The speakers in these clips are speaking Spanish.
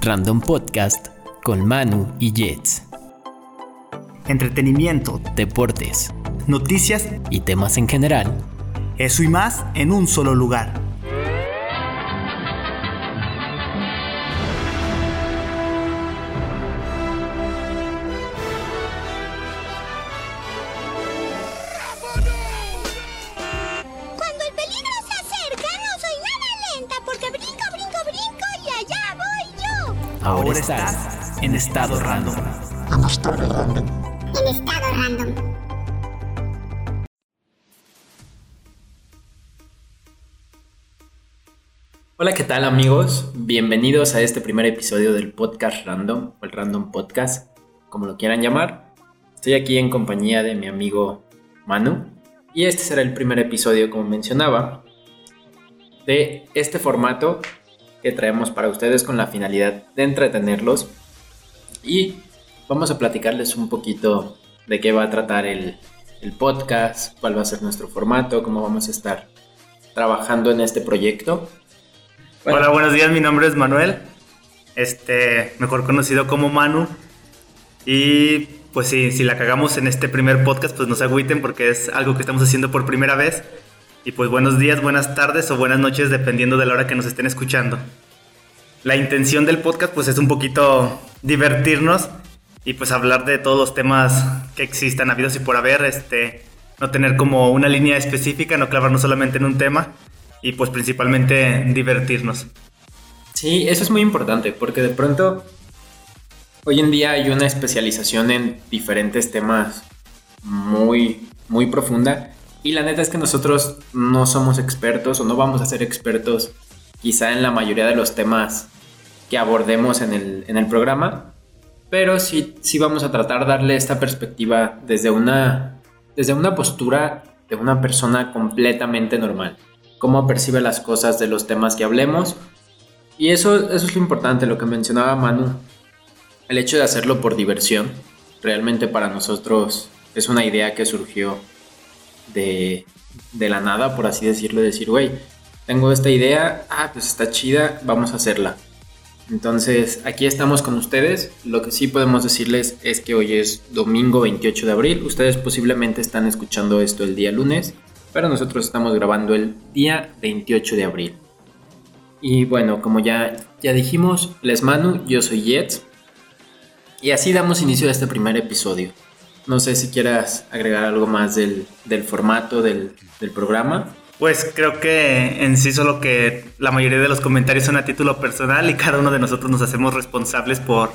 Random Podcast con Manu y Jets. Entretenimiento, Deportes noticias, y temas en general. eso y más en un solo lugar. Ahora, estás, estás en estado random. En estado random. Hola, ¿qué tal amigos? Bienvenidos a este primer episodio del podcast Random, o el Random Podcast, como lo quieran llamar. Estoy aquí en compañía de mi amigo Manu y este será el primer episodio, como mencionaba, de este formato que traemos para ustedes con la finalidad de entretenerlos y vamos a platicarles un poquito de qué va a tratar el, el podcast, cuál va a ser nuestro formato, cómo vamos a estar trabajando en este proyecto. Bueno. Hola, buenos días, mi nombre es Manuel, este, mejor conocido como Manu. Y pues sí, si la cagamos en este primer podcast, pues no agüiten porque es algo que estamos haciendo por primera vez. Y pues buenos días, buenas tardes o buenas noches, dependiendo de la hora que nos estén escuchando. La intención del podcast pues es un poquito divertirnos y pues hablar de todos los temas que existan habidos y por haber, este, no tener como una línea específica, no clavarnos solamente en un tema y pues principalmente divertirnos. Sí, eso es muy importante porque de pronto hoy en día hay una especialización en diferentes temas muy, muy profunda y la neta es que nosotros no somos expertos o no vamos a ser expertos quizá en la mayoría de los temas que abordemos en el, en el programa, pero sí, sí vamos a tratar de darle esta perspectiva desde una, desde una postura de una persona completamente normal cómo percibe las cosas de los temas que hablemos. Y eso, eso es lo importante, lo que mencionaba Manu. El hecho de hacerlo por diversión, realmente para nosotros es una idea que surgió de, la nada, por así decirlo, decir, güey, tengo esta idea, ah, pues está chida, vamos a hacerla. Entonces, aquí estamos con ustedes. Lo que sí podemos decirles es que hoy es domingo 28 de abril. Ustedes posiblemente están escuchando esto el día lunes pero nosotros estamos grabando el día 28 de abril. Y bueno, como ya, ya dijimos, les Manu, yo soy Jets. Y así damos inicio a este primer episodio. No sé si quieras agregar algo más del, del formato del, del, programa. Pues creo que en sí solo que la mayoría de los comentarios son a título personal y cada uno de nosotros nos hacemos responsables por,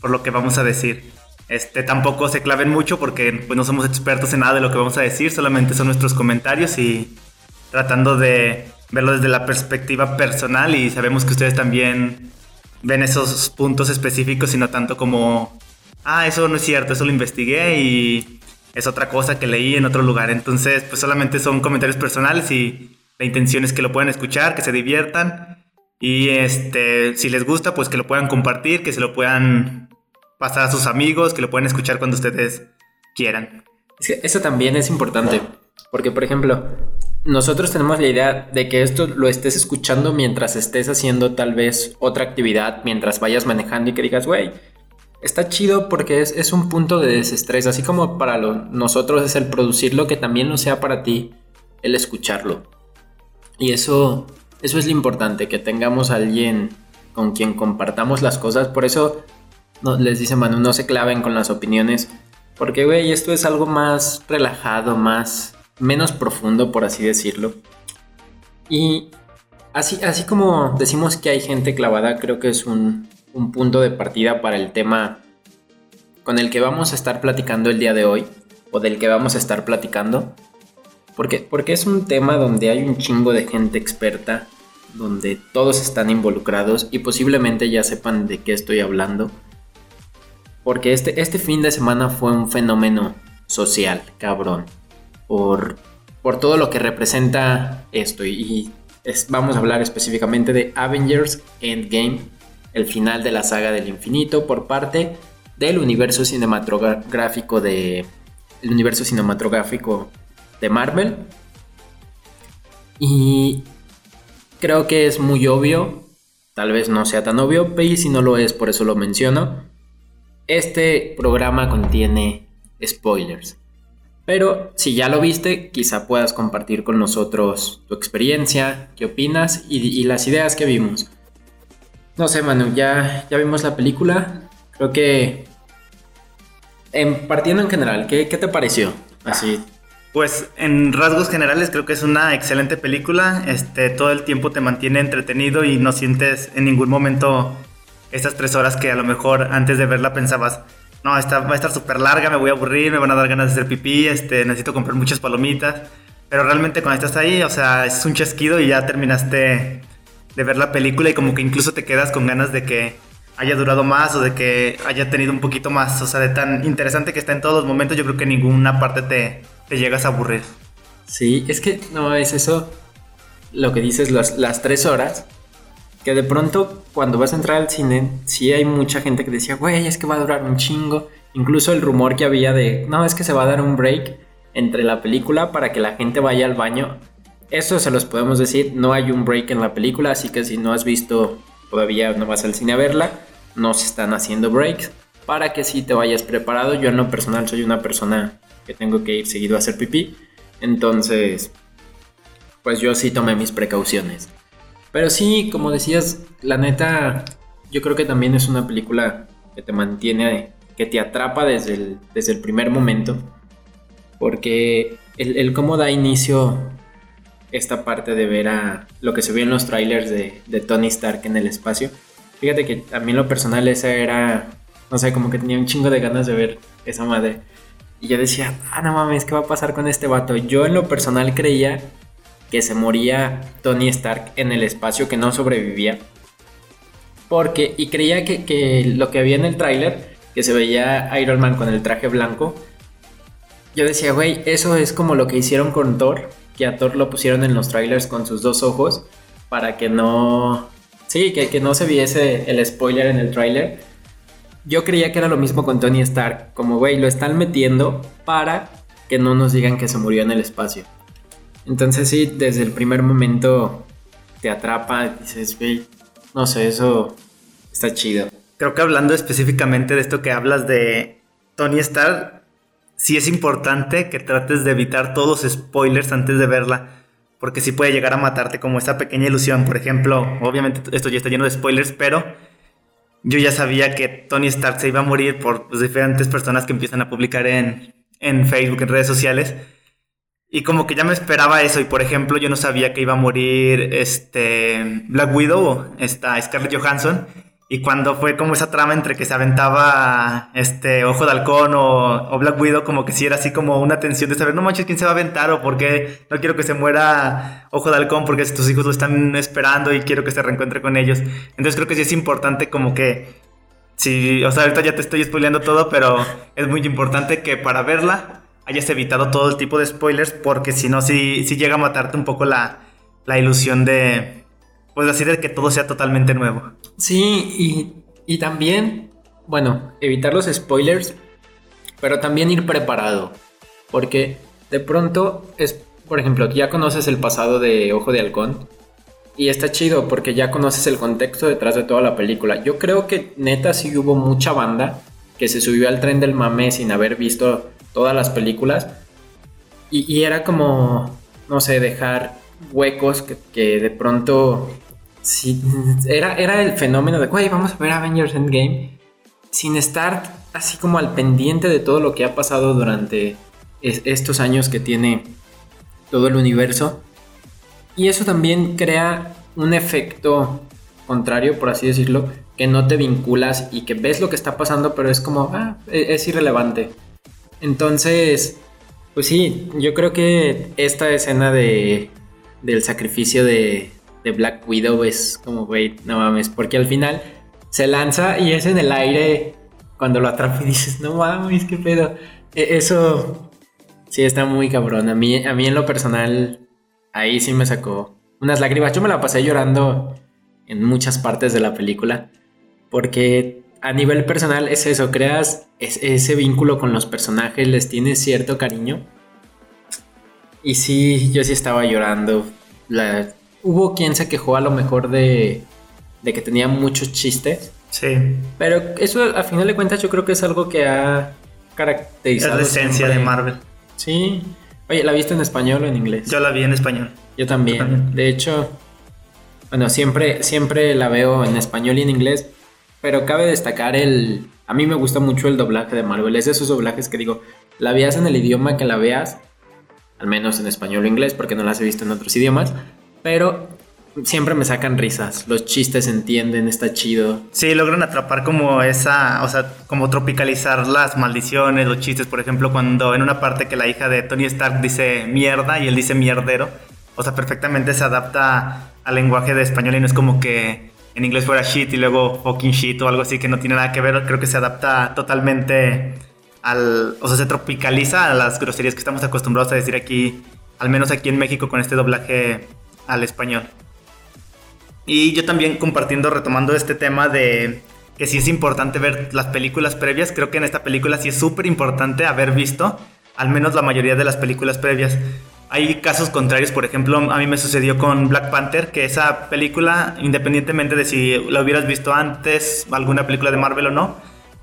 por lo que vamos a decir. Este, tampoco se claven mucho porque pues, no somos expertos en nada de lo que vamos a decir, solamente son nuestros comentarios y tratando de verlo desde la perspectiva personal y sabemos que ustedes también ven esos puntos específicos y no tanto como, ah, eso no es cierto, eso lo investigué y es otra cosa que leí en otro lugar. Entonces, pues solamente son comentarios personales y la intención es que lo puedan escuchar, que se diviertan y este, si les gusta, pues que lo puedan compartir, que se lo puedan pasar a sus amigos, que lo pueden escuchar cuando ustedes quieran. Eso también es importante, porque por ejemplo, nosotros tenemos la idea de que esto lo estés escuchando mientras estés haciendo tal vez otra actividad, mientras vayas manejando y que digas, güey, está chido porque es, es, un punto de desestrés, así como para lo, nosotros es el producirlo, que también lo sea para ti el escucharlo. Y eso, eso es lo importante, que tengamos alguien con quien compartamos las cosas, por eso no, les dice Manu, no se claven con las opiniones. Porque, güey, esto es algo más relajado, más. menos profundo, por así decirlo. Y así, así como decimos que hay gente clavada, creo que es un, un punto de partida para el tema con el que vamos a estar platicando el día de hoy. O del que vamos a estar platicando. Porque, porque es un tema donde hay un chingo de gente experta. Donde todos están involucrados y posiblemente ya sepan de qué estoy hablando. Porque este, este fin de semana fue un fenómeno social, cabrón. Por, por todo lo que representa esto. Y vamos a hablar específicamente de Avengers Endgame, el final de la saga del infinito, por parte del universo cinematográfico de. El universo cinematográfico de Marvel. Y creo que es muy obvio tal vez no sea tan obvio, y si no lo es, por eso lo menciono. Este programa contiene spoilers. Pero si ya lo viste, quizá puedas compartir con nosotros tu experiencia, qué opinas y, las ideas que vimos. No sé, Manu, ya, ya vimos la película. Creo que. En, partiendo en general, ¿qué, ¿qué te pareció? Así, pues en rasgos generales creo que es una excelente película. Este, todo el tiempo te mantiene entretenido y no sientes en ningún momento estas tres horas que a lo mejor antes de verla pensabas, no, esta va a estar súper larga, me voy a aburrir, me van a dar ganas de hacer pipí, este, necesito comprar muchas palomitas. Pero realmente cuando estás ahí, o sea, es un chasquido y ya terminaste de ver la película y como que incluso te quedas con ganas de que haya durado más o de que haya tenido un poquito más. O sea, de tan interesante que está en todos los momentos, yo creo que ninguna parte te, te llegas a aburrir. Sí, es que no es eso lo que dices, las, las tres horas. Que de pronto, cuando vas a entrar al cine, sí hay mucha gente que decía, güey, es que va a durar un chingo. Incluso el rumor que había de, no, es que se va a dar un break entre la película para que la gente vaya al baño. Eso se los podemos decir, no hay un break en la película, así que si no has visto, todavía no vas al cine a verla, no se están haciendo breaks para que si te vayas preparado. Yo en lo personal soy una persona que tengo que ir seguido a hacer pipí. Entonces, pues yo sí tomé mis precauciones. Pero sí, como decías, la neta, yo creo que también es una película que te mantiene, que te atrapa desde el, desde el primer momento. Porque el, cómo da inicio esta parte de ver a lo que se vio en los trailers de, Tony Stark en el espacio. Fíjate que a mí lo personal esa era, no sé, como que tenía un chingo de ganas de ver esa madre. Y yo decía, ah, no mames, ¿qué va a pasar con este vato? Yo en lo personal creía que se moría Tony Stark en el espacio, que no sobrevivía. Porque, y creía que, lo que había en el tráiler, que se veía Iron Man con el traje blanco, yo decía, güey, eso es como lo que hicieron con Thor, que a Thor lo pusieron en los trailers con sus dos ojos, para que no... Sí, que, que no se viese el spoiler en el tráiler yo creía que era lo mismo con Tony Stark, como güey, lo están metiendo para que no nos digan que se murió en el espacio. Entonces sí, desde el primer momento te atrapa, dices, güey, no sé, eso está chido. Creo que hablando específicamente de esto que hablas de Tony Stark, sí es importante que trates de evitar todos los spoilers antes de verla, porque sí puede llegar a matarte como esa pequeña ilusión. Por ejemplo, obviamente esto ya está lleno de spoilers, pero yo ya sabía que Tony Stark se iba a morir por pues, diferentes personas que empiezan a publicar en, en Facebook, en redes sociales. Y como que ya me esperaba eso. Y por ejemplo, yo no sabía que iba a morir este Black Widow, esta Scarlett Johansson. Y cuando fue como esa trama entre que se aventaba este Ojo de Halcón o, Black Widow, como que sí era así como una tensión de saber, no manches, quién se va a aventar o por qué no quiero que se muera Ojo de Halcón porque tus hijos lo están esperando y quiero que se reencuentre con ellos. Entonces creo que sí es importante como que, sí, o sea, ahorita ya te estoy spoileando todo, pero es muy importante que para verla hayas evitado todo el tipo de spoilers porque si no, sí, sí llega a matarte un poco la, la ilusión de pues así de que todo sea totalmente nuevo. Sí, y, también, bueno, evitar los spoilers, pero también ir preparado. Porque de pronto es, por ejemplo, ya conoces el pasado de Ojo de Halcón. Y está chido porque ya conoces el contexto detrás de toda la película. Yo creo que neta sí hubo mucha banda que se subió al tren del mame sin haber visto todas las películas. Y, y era como, no sé, dejar huecos que, de pronto sí, era, era el fenómeno de, güey, vamos a ver Avengers Endgame sin estar así como al pendiente de todo lo que ha pasado durante estos años que tiene todo el universo. Y eso también crea un efecto contrario, por así decirlo, que no te vinculas y que ves lo que está pasando, pero es como, ah, e-, es irrelevante. Entonces, pues sí, yo creo que esta escena de del sacrificio de, Black Widow es como, güey, no mames, porque al final se lanza y es en el aire cuando lo atrapa y dices, no mames, qué pedo. E, eso sí está muy cabrón. A mí, a mí en lo personal, ahí sí me sacó unas lágrimas. Yo me la pasé llorando en muchas partes de la película porque a nivel personal es eso, creas ese vínculo con los personajes, les tienes cierto cariño y sí, yo sí estaba llorando. Hubo quien se quejó a lo mejor de, de que tenía muchos chistes. Sí. Pero eso, a final de cuentas, yo creo que es algo que ha Es caracterizado. la esencia siempre. de Marvel. Sí. Oye, ¿la viste en español o en inglés? Yo la vi en español. Yo también. Yo también. De hecho, bueno, siempre, siempre la veo en español y en inglés. Pero cabe destacar el. A mí me gusta mucho el doblaje de Marvel. Es de esos doblajes que digo, la veas en el idioma que la veas, al menos en español o inglés, porque no las he visto en otros idiomas. Pero siempre me sacan risas. Los chistes entienden, está chido. Sí, logran atrapar como esa, o sea, como tropicalizar las maldiciones, los chistes, por ejemplo, cuando en una parte que la hija de Tony Stark dice mierda y él dice mierdero, o sea, perfectamente se adapta al lenguaje de español y no es como que en inglés fuera shit y luego fucking shit o algo así que no tiene nada que ver, creo que se adapta totalmente al, o sea, se tropicaliza a las groserías que estamos acostumbrados a decir aquí, al menos aquí en México con este doblaje al español. Y yo también compartiendo, retomando este tema de que sí es importante ver las películas previas, creo que en esta película sí es súper importante haber visto al menos la mayoría de las películas previas. Hay casos contrarios, por ejemplo, a mí me sucedió con Black Panther, que esa película, independientemente de si la hubieras visto antes, alguna película de Marvel o no,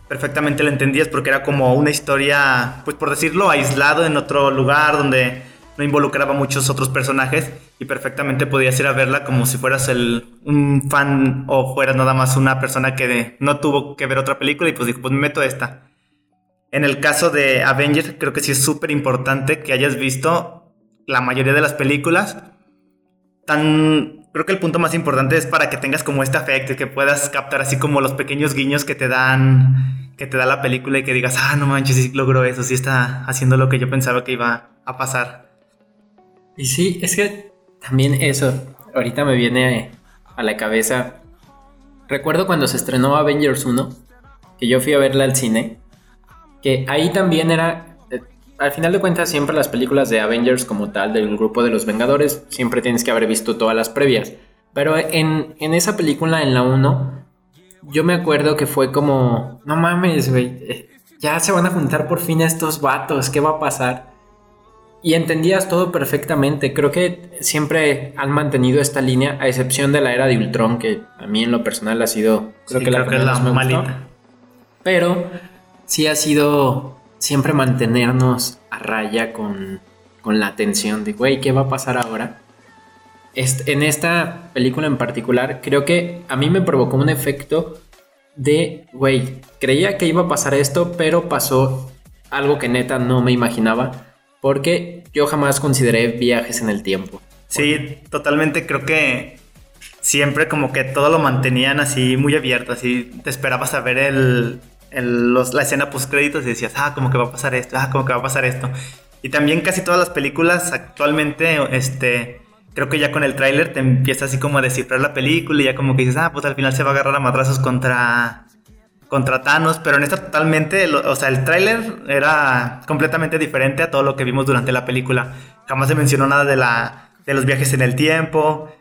perfectamente la entendías porque era como una historia, pues por decirlo, aislado en otro lugar donde no involucraba muchos otros personajes y perfectamente podías ir a verla como si fueras el, un fan o fueras nada más una persona que no tuvo que ver otra película y pues dijo, pues me meto esta. En el caso de Avengers, creo que sí es súper importante que hayas visto la mayoría de las películas. Tan, creo que el punto más importante es para que tengas como este afecto y que puedas captar así como los pequeños guiños que te dan, que te da la película y que digas, ah, no manches, sí logró eso, sí está haciendo lo que yo pensaba que iba a pasar. Y sí, es que también eso, ahorita me viene a la cabeza. Recuerdo cuando se estrenó Avengers 1, que yo fui a verla al cine, que ahí también era, eh, al final de cuentas siempre las películas de Avengers como tal, del grupo de los Vengadores, siempre tienes que haber visto todas las previas. Pero en, en esa película, en la 1, yo me acuerdo que fue como, no mames, güey, eh, ya se van a juntar por fin estos vatos, ¿qué va a pasar? Y entendías todo perfectamente. Creo que siempre han mantenido esta línea, a excepción de la era de Ultron, que a mí en lo personal ha sido, creo Sí, que la, creo que que la me gustó. malita. Pero sí ha sido siempre mantenernos a raya con, con la atención de, güey, ¿qué va a pasar ahora? Est- en esta película en particular, creo que a mí me provocó un efecto de, güey, creía que iba a pasar esto, pero pasó algo que neta no me imaginaba, porque yo jamás consideré viajes en el tiempo. Sí, totalmente creo que siempre como que todo lo mantenían así muy abierto, así te esperabas a ver el, la escena post créditos y decías, ah, como que va a pasar esto, ah, como que va a pasar esto. Y también casi todas las películas actualmente, este, creo que ya con el tráiler te empieza así como a descifrar la película y ya como que dices, ah, pues al final se va a agarrar a madrazos contra contra Thanos, pero en esta totalmente, o sea, el tráiler era completamente diferente a todo lo que vimos durante la película. Jamás se mencionó nada de la de los viajes en el tiempo.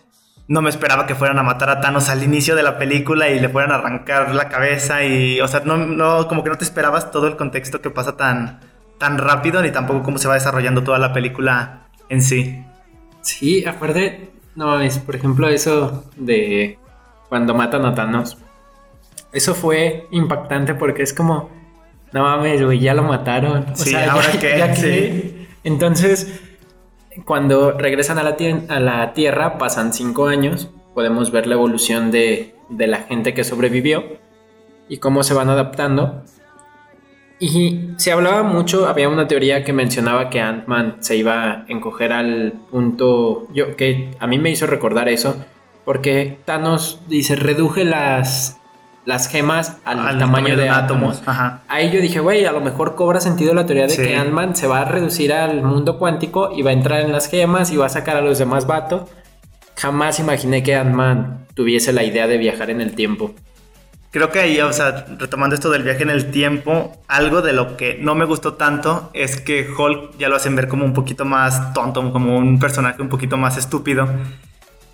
No me esperaba que fueran a matar a Thanos al inicio de la película y le fueran a arrancar la cabeza y, o sea, no, no como que no te esperabas todo el contexto que pasa tan tan rápido ni tampoco cómo se va desarrollando toda la película en sí. Sí, aparte, no es, por ejemplo, eso de cuando matan a Thanos. Eso fue impactante porque es como, no mames, güey, ya lo mataron. O Sí, sea, ¿ahora ya- qué? ya Sí. Entonces, cuando regresan a la, tie- a la Tierra, pasan cinco años, podemos ver la evolución de, de la gente que sobrevivió y cómo se van adaptando. Y se hablaba mucho, había una teoría que mencionaba que Ant-Man se iba a encoger al punto, yo que a mí me hizo recordar eso, porque Thanos dice, reduje las, las gemas al, tamaño, de átomos. Ajá. Ahí yo dije, güey, a lo mejor cobra sentido la teoría de Sí. que Ant-Man se va a reducir al mundo cuántico y va a entrar en las gemas y va a sacar a los demás vatos. Jamás imaginé que Ant-Man tuviese la idea de viajar en el tiempo. Creo que ahí, o sea, retomando esto del viaje en el tiempo, algo de lo que no me gustó tanto es que Hulk ya lo hacen ver como un poquito más tonto, como un personaje un poquito más estúpido.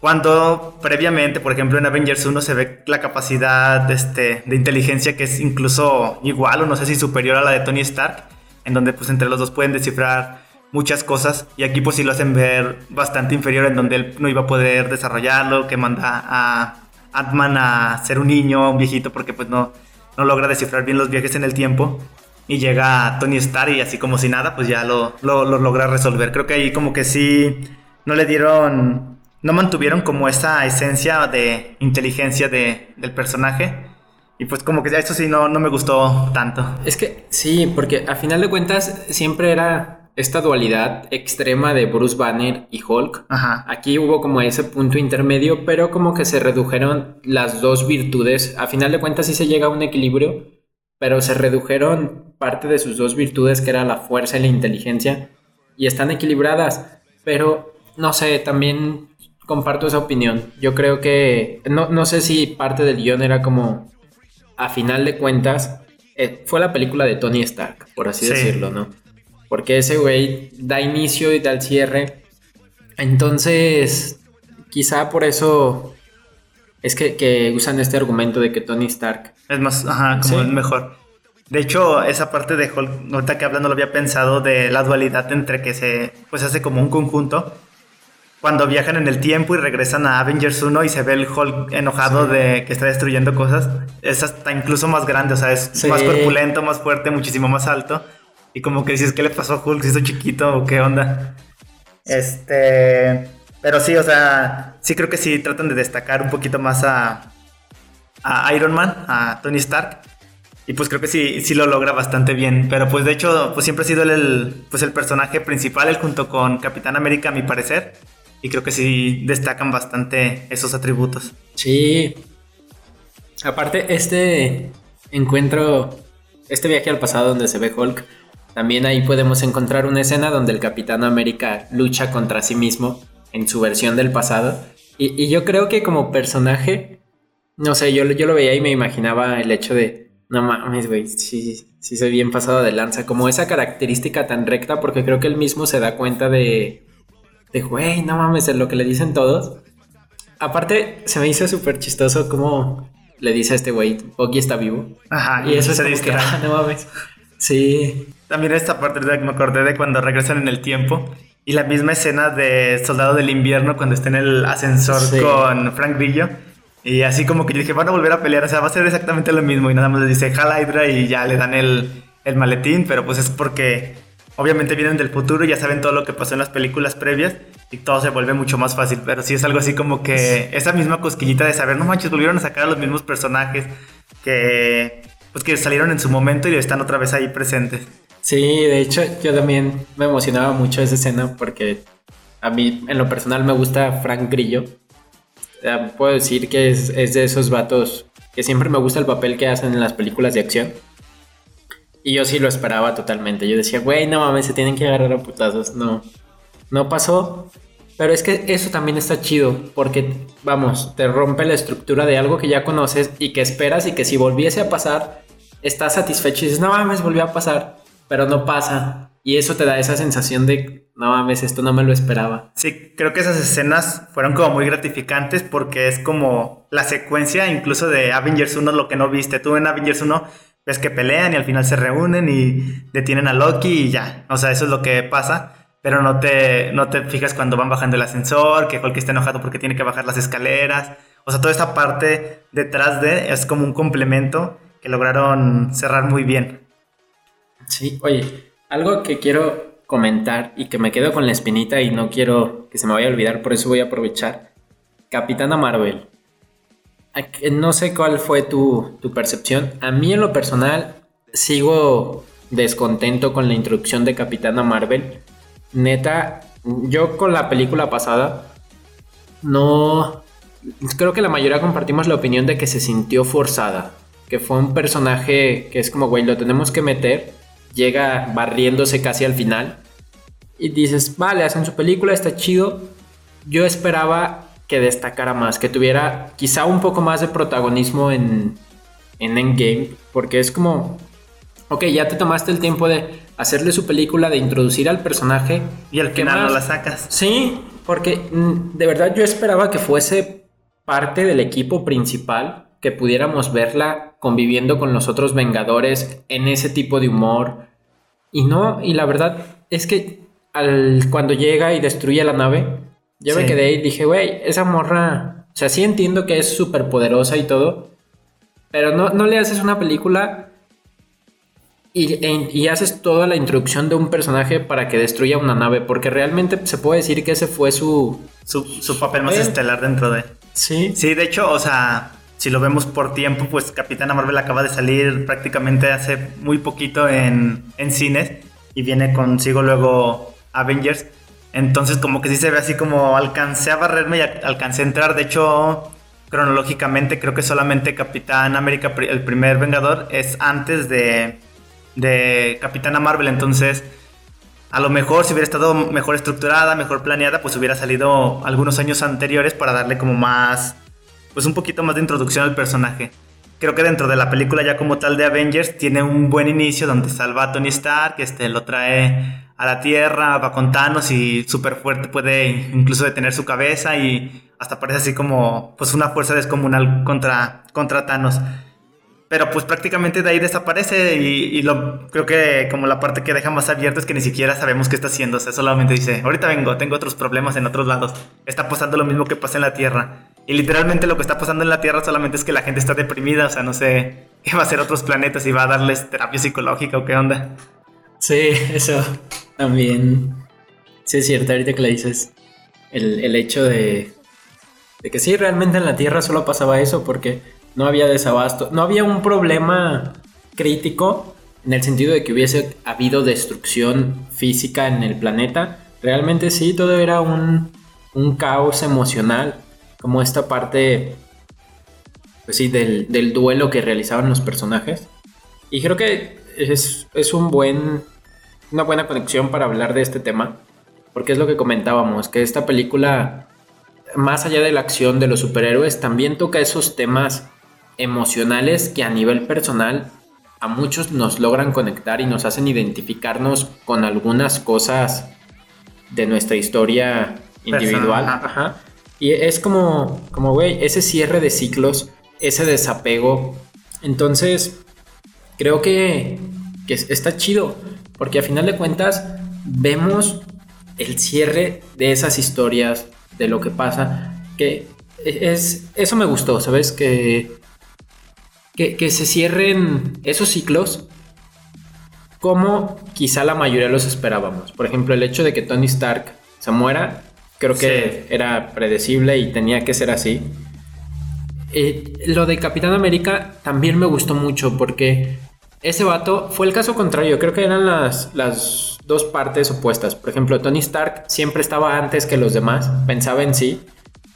Cuando previamente, por ejemplo, en Avengers 1 se ve la capacidad este, de inteligencia que es incluso igual o no sé si superior a la de Tony Stark, en donde pues entre los dos pueden descifrar muchas cosas y aquí pues sí lo hacen ver bastante inferior en donde él no iba a poder desarrollarlo, que manda a, Ant-Man a ser un niño, un viejito, porque pues no, no logra descifrar bien los viajes en el tiempo. Y llega Tony Stark y así como si nada, pues ya lo, lo, lo logra resolver. Creo que ahí como que sí no le dieron, no mantuvieron como esa esencia de inteligencia de, del personaje. Y pues como que ya eso sí no, no me gustó tanto. Es que sí, porque a final de cuentas siempre era esta dualidad extrema de Bruce Banner y Hulk. Ajá. Aquí hubo como ese punto intermedio, pero como que se redujeron las dos virtudes. A final de cuentas sí se llega a un equilibrio, pero se redujeron parte de sus dos virtudes, que era la fuerza y la inteligencia, y están equilibradas. Pero no sé, también comparto esa opinión. Yo creo que no, no sé si parte del guion era como, a final de cuentas, eh, fue la película de Tony Stark, por así Sí. decirlo, ¿no? Porque ese güey da inicio y da el cierre. Entonces, quizá por eso es que, que usan este argumento de que Tony Stark. Es más, ajá, como Sí. es mejor. De hecho, esa parte de Hulk, ahorita que hablando lo había pensado de la dualidad entre que se pues hace como un conjunto. Cuando viajan en el tiempo y regresan a Avengers 1 y se ve el Hulk enojado de que está destruyendo cosas, es hasta incluso más grande, o sea, es Sí. más corpulento, más fuerte, muchísimo más alto. Y como que dices, ¿qué le pasó a Hulk? ¿Se hizo chiquito o qué onda? Este. Pero sí, o sea, sí creo que sí tratan de destacar un poquito más a, a Iron Man, a Tony Stark. Y pues creo que sí, sí lo logra bastante bien. Pero pues de hecho, pues siempre ha sido el, pues el personaje principal, él junto con Capitán América, a mi parecer. Y creo que sí destacan bastante esos atributos. Sí. Aparte, este encuentro, este viaje al pasado donde se ve Hulk, también ahí podemos encontrar una escena donde el Capitán América lucha contra sí mismo en su versión del pasado. Y, yo creo que como personaje, no sé, yo, yo lo veía y me imaginaba el hecho de, no mames, güey, sí, sí soy bien pasado de lanza. Como esa característica tan recta, porque creo que él mismo se da cuenta de, de, güey, no mames, es lo que le dicen todos. Aparte, se me hizo súper chistoso como le dice a este güey, Bucky está vivo. Ajá, Y eso es se que, distrae. ah, no mames. Sí, También esta parte de que me acordé de cuando regresan en el tiempo. Y la misma escena de Soldado del Invierno cuando está en el ascensor Sí. con Frank Grillo. Y así como que yo dije, van a volver a pelear. O sea, va a ser exactamente lo mismo. Y nada más le dice, Hal Hydra y ya le dan el, el maletín. Pero pues es porque obviamente vienen del futuro y ya saben todo lo que pasó en las películas previas. Y todo se vuelve mucho más fácil. Pero sí es algo así como que esa misma cosquillita de saber, no manches, volvieron a sacar a los mismos personajes que, pues, que salieron en su momento y están otra vez ahí presentes. sí, de hecho yo también me emocionaba mucho esa escena porque a mí en lo personal me gusta Frank Grillo. Puedo decir que es, es de esos vatos que siempre me gusta el papel que hacen en las películas de acción. Y yo sí lo esperaba totalmente. Yo decía, güey, no mames, se tienen que agarrar a putazos. No, no pasó. Pero es que eso también está chido, porque, vamos, te rompe la estructura de algo que ya conoces y que esperas y que si volviese a pasar, estás satisfecho y dices, no mames, volvió a pasar, pero no pasa. Y eso te da esa sensación de, no mames, esto no me lo esperaba. Sí, creo que esas escenas fueron como muy gratificantes porque es como la secuencia incluso de Avengers 1, lo que no viste. Tú en Avengers 1 ves que pelean y al final se reúnen y detienen a Loki y ya. O sea, eso es lo que pasa. Pero no te, no te fijas cuando van bajando el ascensor, que Hulk está enojado porque tiene que bajar las escaleras. O sea, toda esta parte detrás de es como un complemento que lograron cerrar muy bien. Sí, oye, algo que quiero comentar y que me quedo con la espinita y no quiero que se me vaya a olvidar, por eso voy a aprovechar. Capitana Marvel. No sé cuál fue tu, tu percepción. A mí en lo personal sigo descontento con la introducción de Capitana Marvel. Neta, yo con la película pasada no... Creo que la mayoría compartimos la opinión de que se sintió forzada. Que fue un personaje que es como, güey, lo tenemos que meter. Llega barriéndose casi al final. Y dices, vale, hacen su película, está chido. Yo esperaba que destacara más, que tuviera quizá un poco más de protagonismo en, en Endgame. Porque es como, ok, ya te tomaste el tiempo de hacerle su película, de introducir al personaje. Y al ¿Qué final no más? la sacas. Sí, porque mm, de verdad yo esperaba que fuese parte del equipo principal, que pudiéramos verla conviviendo con los otros Vengadores en ese tipo de humor. Y no, y la verdad es que al, cuando llega y destruye la nave, yo me quedé y dije, güey, esa morra O sea, sí entiendo que es súper poderosa y todo, pero no, no le haces una película y, e- y haces toda la introducción de un personaje para que destruya una nave, porque realmente se puede decir que ese fue su... Su, su papel más estelar dentro de... Sí. Sí, de hecho, o sea, si lo vemos por tiempo, pues Capitana Marvel acaba de salir prácticamente hace muy poquito en, en cines y viene consigo luego Avengers. Entonces, como que sí se ve así como alcancé a barrerme y alcancé a entrar. De hecho, cronológicamente, creo que solamente Capitán América, el primer Vengador, es antes de, de Capitana Marvel. Entonces, a lo mejor si hubiera estado mejor estructurada, mejor planeada, pues hubiera salido algunos años anteriores para darle como más, pues un poquito más de introducción al personaje. Creo que dentro de la película ya como tal de Avengers tiene un buen inicio donde salva a Tony Stark, este, lo trae a la Tierra, va con Thanos y súper fuerte puede incluso detener su cabeza y hasta parece así como pues una fuerza descomunal contra, contra Thanos. Pero pues prácticamente de ahí desaparece y, y lo, creo que como la parte que deja más abierto es que ni siquiera sabemos qué está haciendo. O sea, solamente dice, ahorita vengo, tengo otros problemas en otros lados. Está pasando lo mismo que pasa en la Tierra. Y literalmente lo que está pasando en la Tierra solamente es que la gente está deprimida. O sea, no sé qué va a hacer otros planetas y va a darles terapia psicológica o qué onda. Sí, eso también. Sí, es cierto, ahorita que le dices. El, el hecho de, de que sí, realmente en la Tierra solo pasaba eso porque no había desabasto. No había un problema crítico en el sentido de que hubiese habido destrucción física en el planeta. Realmente sí, todo era un, un caos emocional. Como esta parte, pues sí, del, del duelo que realizaban los personajes. Y creo que es, es un buen, una buena conexión para hablar de este tema, porque es lo que comentábamos, que esta película, más allá de la acción de los superhéroes, también toca esos temas emocionales que a nivel personal a muchos nos logran conectar y nos hacen identificarnos con algunas cosas de nuestra historia individual. Ajá. Y es como, como, güey, ese cierre de ciclos, ese desapego. Entonces, creo que, que es- está chido, porque a final de cuentas vemos el cierre de esas historias, de lo que pasa, que es, eso me gustó, ¿sabes? Que, que, que se cierren esos ciclos como quizá la mayoría los esperábamos. Por ejemplo, el hecho de que Tony Stark se muera, creo que era predecible y tenía que ser así. Eh, lo de Capitán América también me gustó mucho porque ese vato fue el caso contrario. Creo que eran las, las dos partes opuestas. Por ejemplo, Tony Stark siempre estaba antes que los demás, pensaba en sí.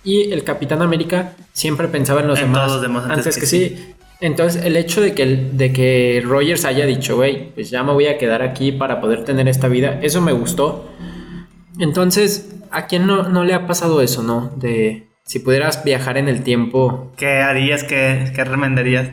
Y el Capitán América siempre pensaba en los En demás, todos los demás antes antes, que que, sí. Entonces, el hecho de que, el- de que Rogers haya dicho, güey, pues ya me voy a quedar aquí para poder tener esta vida, eso me gustó. Entonces, ¿a quién no, no le ha pasado eso, no? De si pudieras viajar en el tiempo. ¿Qué harías? ¿Qué, qué recomendarías?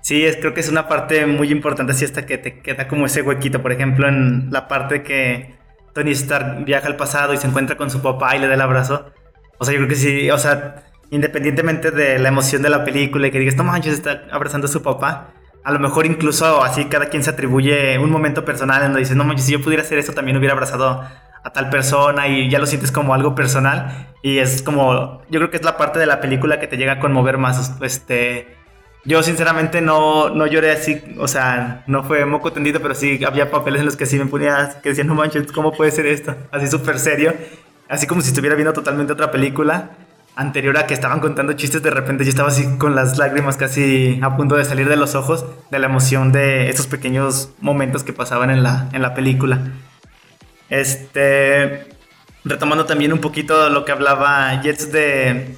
Sí, es, creo que es una parte muy importante, así hasta que te queda como ese huequito. Por ejemplo, en la parte que Tony Stark viaja al pasado y se encuentra con su papá y le da el abrazo. O sea, yo creo que sí, o sea, independientemente de la emoción de la película y que digas, no manches, está abrazando a su papá. A lo mejor incluso así cada quien se atribuye un momento personal en donde dices, no manches, si yo pudiera hacer eso también hubiera abrazado a tal persona y ya lo sientes como algo personal y es como yo creo que es la parte de la película que te llega a conmover más este yo sinceramente no, no lloré así o sea no fue moco tendido pero sí había papeles en los que sí me ponía que decían no manches cómo puede ser esto así súper serio así como si estuviera viendo totalmente otra película anterior a que estaban contando chistes de repente yo estaba así con las lágrimas casi a punto de salir de los ojos de la emoción de esos pequeños momentos que pasaban en la, en la película. Este, retomando también un poquito lo que hablaba Jets de,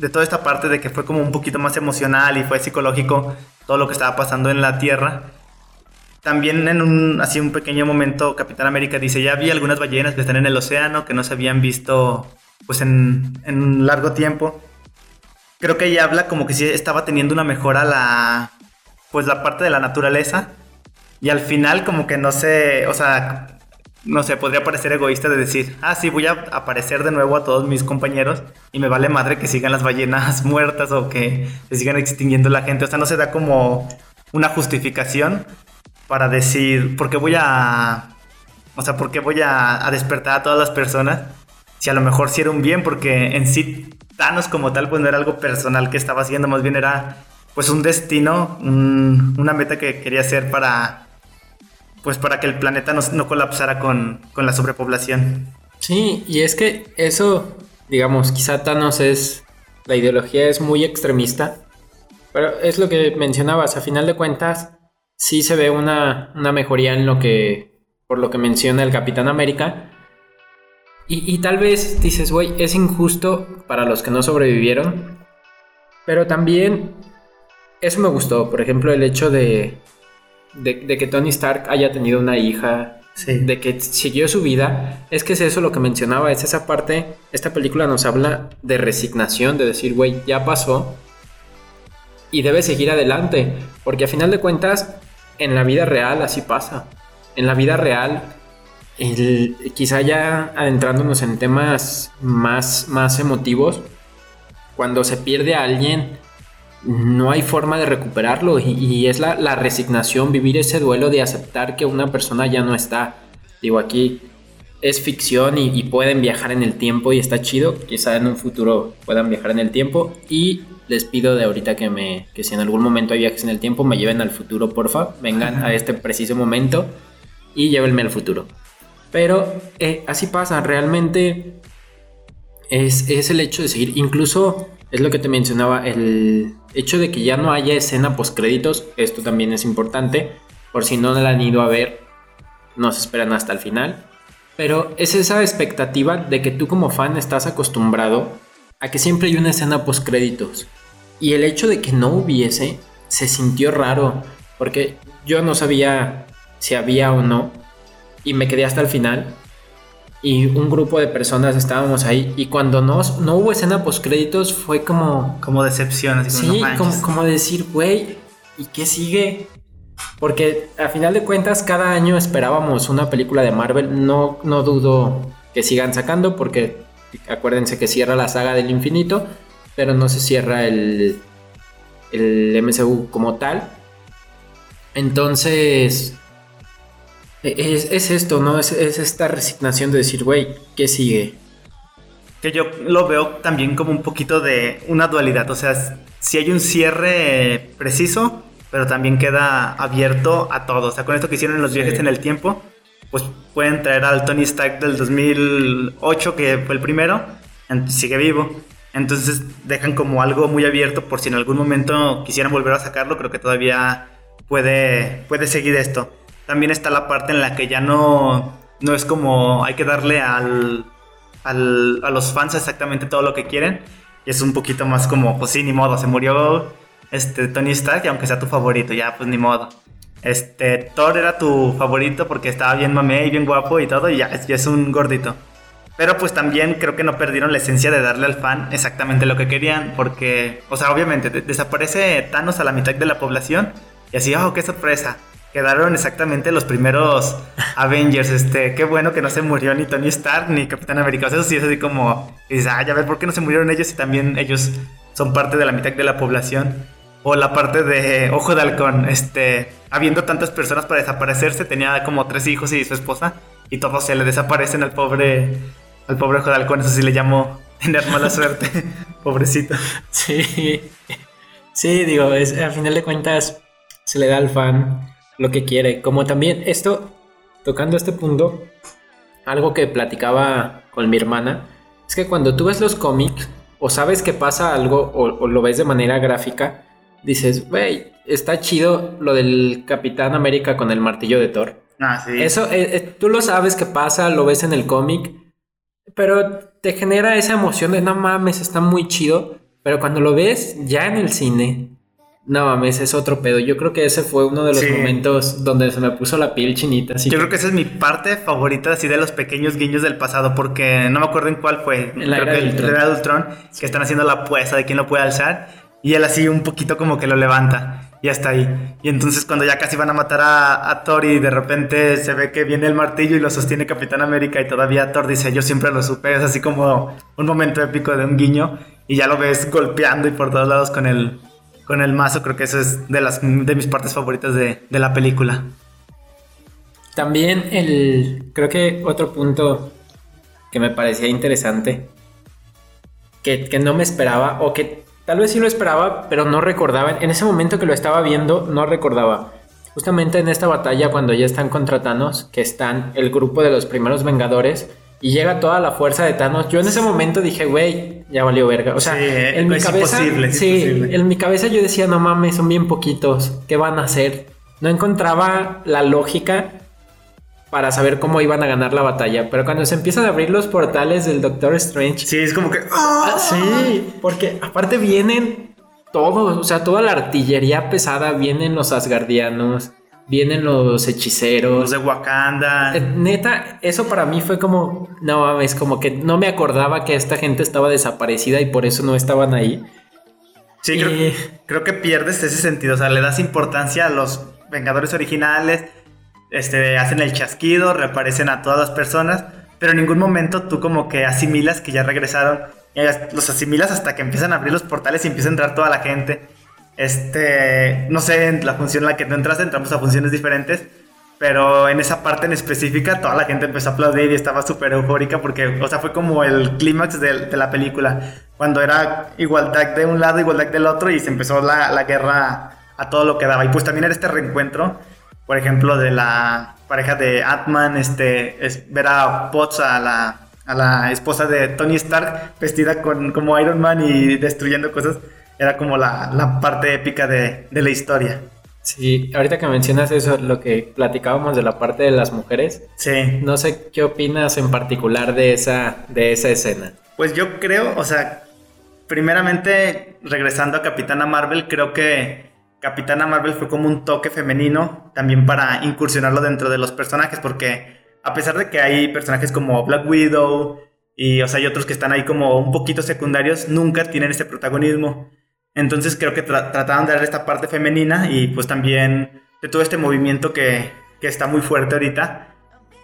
de toda esta parte de que fue como un poquito más emocional y fue psicológico todo lo que estaba pasando en la Tierra. También en un, así un pequeño momento, Capitán América dice, ya había algunas ballenas que están en el océano que no se habían visto pues en, en un largo tiempo. Creo que ella habla como que sí estaba teniendo una mejora la, pues la parte de la naturaleza. Y al final como que no sé, o sea, no sé, podría parecer egoísta de decir, ah, sí, voy a aparecer de nuevo a todos mis compañeros y me vale madre que sigan las ballenas muertas o que se sigan extinguiendo la gente. O sea, no se da como una justificación para decir, ¿por qué voy a... O sea, ¿por qué voy a, despertar a todas las personas? Si a lo mejor sí un bien, porque en sí Thanos como tal, pues no era algo personal que estaba haciendo, más bien era pues un destino, un- una meta que quería hacer para pues para que el planeta no, no colapsara con, con la sobrepoblación. Sí, y es que eso, digamos, quizá Thanos es. La ideología es muy extremista. Pero es lo que mencionabas, a final de cuentas, sí se ve una, una mejoría en lo que. Por lo que menciona el Capitán América. Y, y tal vez dices, güey, es injusto para los que no sobrevivieron. Pero también. Eso me gustó. Por ejemplo, el hecho de. De, de que Tony Stark haya tenido una hija Sí. de que siguió su vida, es que es eso lo que mencionaba, es esa parte, esta película nos habla de resignación, de decir, güey, ya pasó y debe seguir adelante, porque a final de cuentas, en la vida real así pasa. En la vida real, el- quizá ya adentrándonos en temas más, más emotivos, cuando se pierde a alguien, no hay forma de recuperarlo y, y es la, la resignación, vivir ese duelo de aceptar que una persona ya no está. Digo, aquí es ficción y, y pueden viajar en el tiempo y está chido. Quizá en un futuro puedan viajar en el tiempo y les pido de ahorita que me que si en algún momento hay viajes en el tiempo me lleven al futuro, porfa. Vengan a este preciso momento y llévenme al futuro. Pero eh, así pasa, realmente es, es el hecho de seguir. Incluso es lo que te mencionaba, el hecho de que ya no haya escena post créditos. Esto también es importante. Por si no la han ido a ver, nos esperan hasta el final. Pero es esa expectativa de que tú como fan estás acostumbrado a que siempre hay una escena post créditos. Y el hecho de que no hubiese se sintió raro. Porque yo no sabía si había o no. Y me quedé hasta el final y un grupo de personas estábamos ahí y cuando no, no hubo escena post créditos fue como Como decepción, así como, sí no como, como decir güey y qué sigue porque a final de cuentas cada año esperábamos una película de Marvel no no dudo que sigan sacando porque acuérdense que cierra la saga del infinito pero no se cierra el el MCU como tal. Entonces es, es esto, ¿no? Es, es esta resignación de decir, güey, ¿qué sigue? Que yo lo veo también como un poquito de una dualidad. O sea, si hay un cierre preciso, pero también queda abierto a todo. O sea, con esto que hicieron en los viajes en el tiempo, pues pueden traer al Tony Stark del 2008, que fue el primero, sigue vivo. Entonces dejan como algo muy abierto por si en algún momento quisieran volver a sacarlo, creo que todavía puede, puede seguir esto. También está la parte en la que ya no, no es como hay que darle al, al- a los fans exactamente todo lo que quieren. Y es un poquito más como, pues sí, ni modo, se murió este, Tony Stark y aunque sea tu favorito, ya pues ni modo. Este, Thor era tu favorito porque estaba bien mamé y bien guapo y todo, y ya, es- un gordito. Pero pues también creo que no perdieron la esencia de darle al fan exactamente lo que querían, porque, o sea, obviamente de- desaparece Thanos a la mitad de la población y así, oh, qué sorpresa. Quedaron exactamente los primeros Avengers, este, qué bueno que no se murió ni Tony Stark ni Capitán América. O sea, eso sí es así como, dices, ah, ya ves, ¿por qué no se murieron ellos y también ellos son parte de la mitad de la población? O la parte de Ojo de Halcón, este, habiendo tantas personas para desaparecerse, tenía como tres hijos y su esposa, y todos se le desaparecen al pobre, al pobre Ojo de Halcón, eso sí le llamo tener mala suerte, pobrecito. Sí, sí, digo, es, a final de cuentas se le da al fan lo que quiere. Como también esto, tocando este punto, algo que platicaba con mi hermana, es que cuando tú ves los cómics o sabes que pasa algo o, o lo ves de manera gráfica, dices, güey, está chido lo del Capitán América con el martillo de Thor. Ah, sí. Eso, eh, eh, tú lo sabes que pasa, lo ves en el cómic, pero te genera esa emoción de no mames, está muy chido. Pero cuando lo ves ya en el cine, no mames, es otro pedo. Yo creo que ese fue uno de los Sí. momentos donde se me puso la piel chinita. Así Yo que- creo que esa es mi parte favorita así de los pequeños guiños del pasado, porque no me acuerdo en cuál fue. En la creo era que el era de Ultron, que están haciendo la apuesta de quién lo puede alzar, y él así un poquito como que lo levanta, y hasta ahí. Y entonces cuando ya casi van a matar a, a Thor y de repente se ve que viene el martillo y lo sostiene Capitán América y todavía Thor dice, yo siempre lo supe, es así como un momento épico de un guiño, y ya lo ves golpeando y por todos lados con el, con el mazo, creo que eso es de, las, de mis partes favoritas de, de la película. También el. Creo que otro punto que me parecía interesante que, que no me esperaba o que tal vez sí lo esperaba, pero no recordaba. En ese momento que lo estaba viendo, no recordaba. Justamente en esta batalla, cuando ya están contra Thanos, que están el grupo de los primeros Vengadores, y llega toda la fuerza de Thanos, yo en ese momento dije, güey, ya valió verga. O sea, Sí, en mi es cabeza. imposible, sí, imposible. en mi cabeza yo decía, no mames, son bien poquitos. ¿Qué van a hacer? No encontraba la lógica para saber cómo iban a ganar la batalla. Pero cuando se empiezan a abrir los portales del Doctor Strange, Sí, es como que. Ah, sí, porque aparte vienen todos, o sea, toda la artillería pesada, vienen los asgardianos, vienen los hechiceros. Los de Wakanda. Eh, Neta, eso para mí fue como, no mames, como que no me acordaba que esta gente estaba desaparecida y por eso no estaban ahí. Sí, creo, Y- creo que pierdes ese sentido. O sea, le das importancia a los Vengadores originales. Este, hacen el chasquido, reaparecen a todas las personas. Pero en ningún momento tú como que asimilas que ya regresaron. Los asimilas hasta que empiezan a abrir los portales y empieza a entrar toda la gente. Este, no sé, en la función en la que tú entraste, entramos a funciones diferentes. Pero en esa parte en específica, toda la gente empezó a aplaudir y estaba súper eufórica porque, o sea, fue como el clímax de, de la película. Cuando era igualdad de un lado, igualdad del otro y se empezó la, la guerra a todo lo que daba. Y pues también era este reencuentro, por ejemplo, de la pareja de Ant-Man, este, es ver a Potts, a la, a la esposa de Tony Stark, vestida con, como Iron Man y destruyendo cosas. Era como la, la parte épica de, de la historia. Sí, ahorita que mencionas eso, lo que platicábamos de la parte de las mujeres, Sí. no sé qué opinas en particular de esa, de esa escena. Pues yo creo, o sea, primeramente, regresando a Capitana Marvel, creo que Capitana Marvel fue como un toque femenino también para incursionarlo dentro de los personajes, porque a pesar de que hay personajes como Black Widow y, o sea, hay otros que están ahí como un poquito secundarios, nunca tienen ese protagonismo. Entonces creo que tra- trataron de dar esta parte femenina y pues también de todo este movimiento que, que está muy fuerte ahorita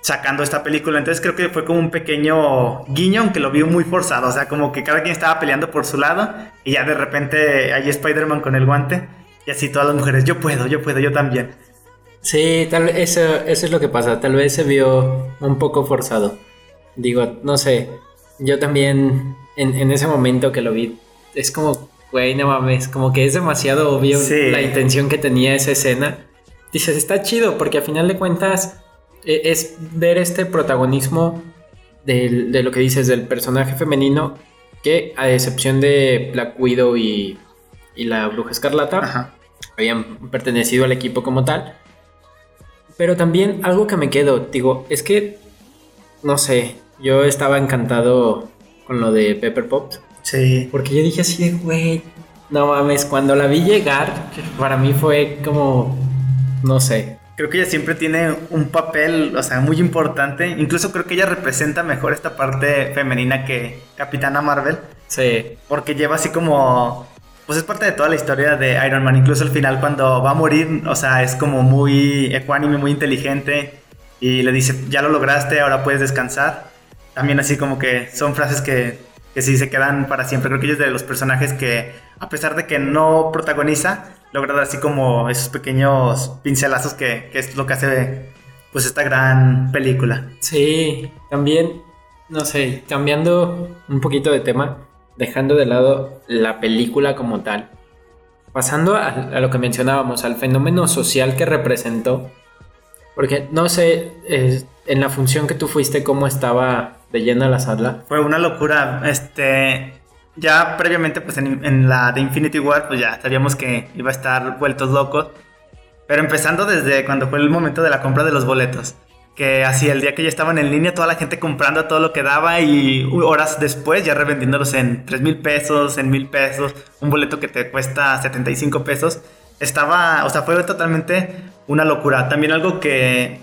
sacando esta película. Entonces creo que fue como un pequeño guiño, aunque lo vi muy forzado. O sea, como que cada quien estaba peleando por su lado y ya de repente hay Spider-Man con el guante y así todas las mujeres, yo puedo, yo puedo, yo también. Sí, tal eso, eso es lo que pasa. Tal vez se vio un poco forzado. Digo, no sé. Yo también en, en ese momento que lo vi, es como, güey, no mames, como que es demasiado obvio Sí. la intención que tenía esa escena. Dices, está chido, porque a final de cuentas eh, es ver este protagonismo del- de lo que dices del personaje femenino, que a excepción de Black Widow y, y la Bruja Escarlata, Ajá. habían pertenecido al equipo como tal. Pero también algo que me quedo, digo, es que, no sé, yo estaba encantado con lo de Pepper Potts, Sí. porque yo dije así de, güey, no mames, cuando la vi llegar, para mí fue como, no sé, Creo que ella siempre tiene un papel, o sea, muy importante. Incluso creo que ella representa mejor esta parte femenina que Capitana Marvel. sí, Porque lleva así como. Pues es parte de toda la historia de Iron Man. Incluso al final, cuando va a morir, o sea, es como muy ecuánime, muy inteligente. Y le dice: Ya lo lograste, ahora puedes descansar. También, así como que son frases que, que sí se quedan para siempre. Creo que ella es de los personajes que, a pesar de que no protagoniza, logra dar así como esos pequeños pincelazos que, es lo que hace pues esta gran película. sí, también, no sé, cambiando un poquito de tema, dejando de lado la película como tal, pasando a, a lo que mencionábamos, al fenómeno social que representó, porque no sé, en la función que tú fuiste, cómo estaba de llena la sala. Fue una locura. Este. Ya previamente, pues en, en la de Infinity War, pues ya sabíamos que iba a estar vueltos locos. Pero empezando desde cuando fue el momento de la compra de los boletos. Que así, el día que ya estaban en línea, toda la gente comprando todo lo que daba y horas después ya revendiéndolos en 3 mil pesos, en mil pesos, un boleto que te cuesta 75 pesos. Estaba, o sea, fue totalmente una locura. También algo que,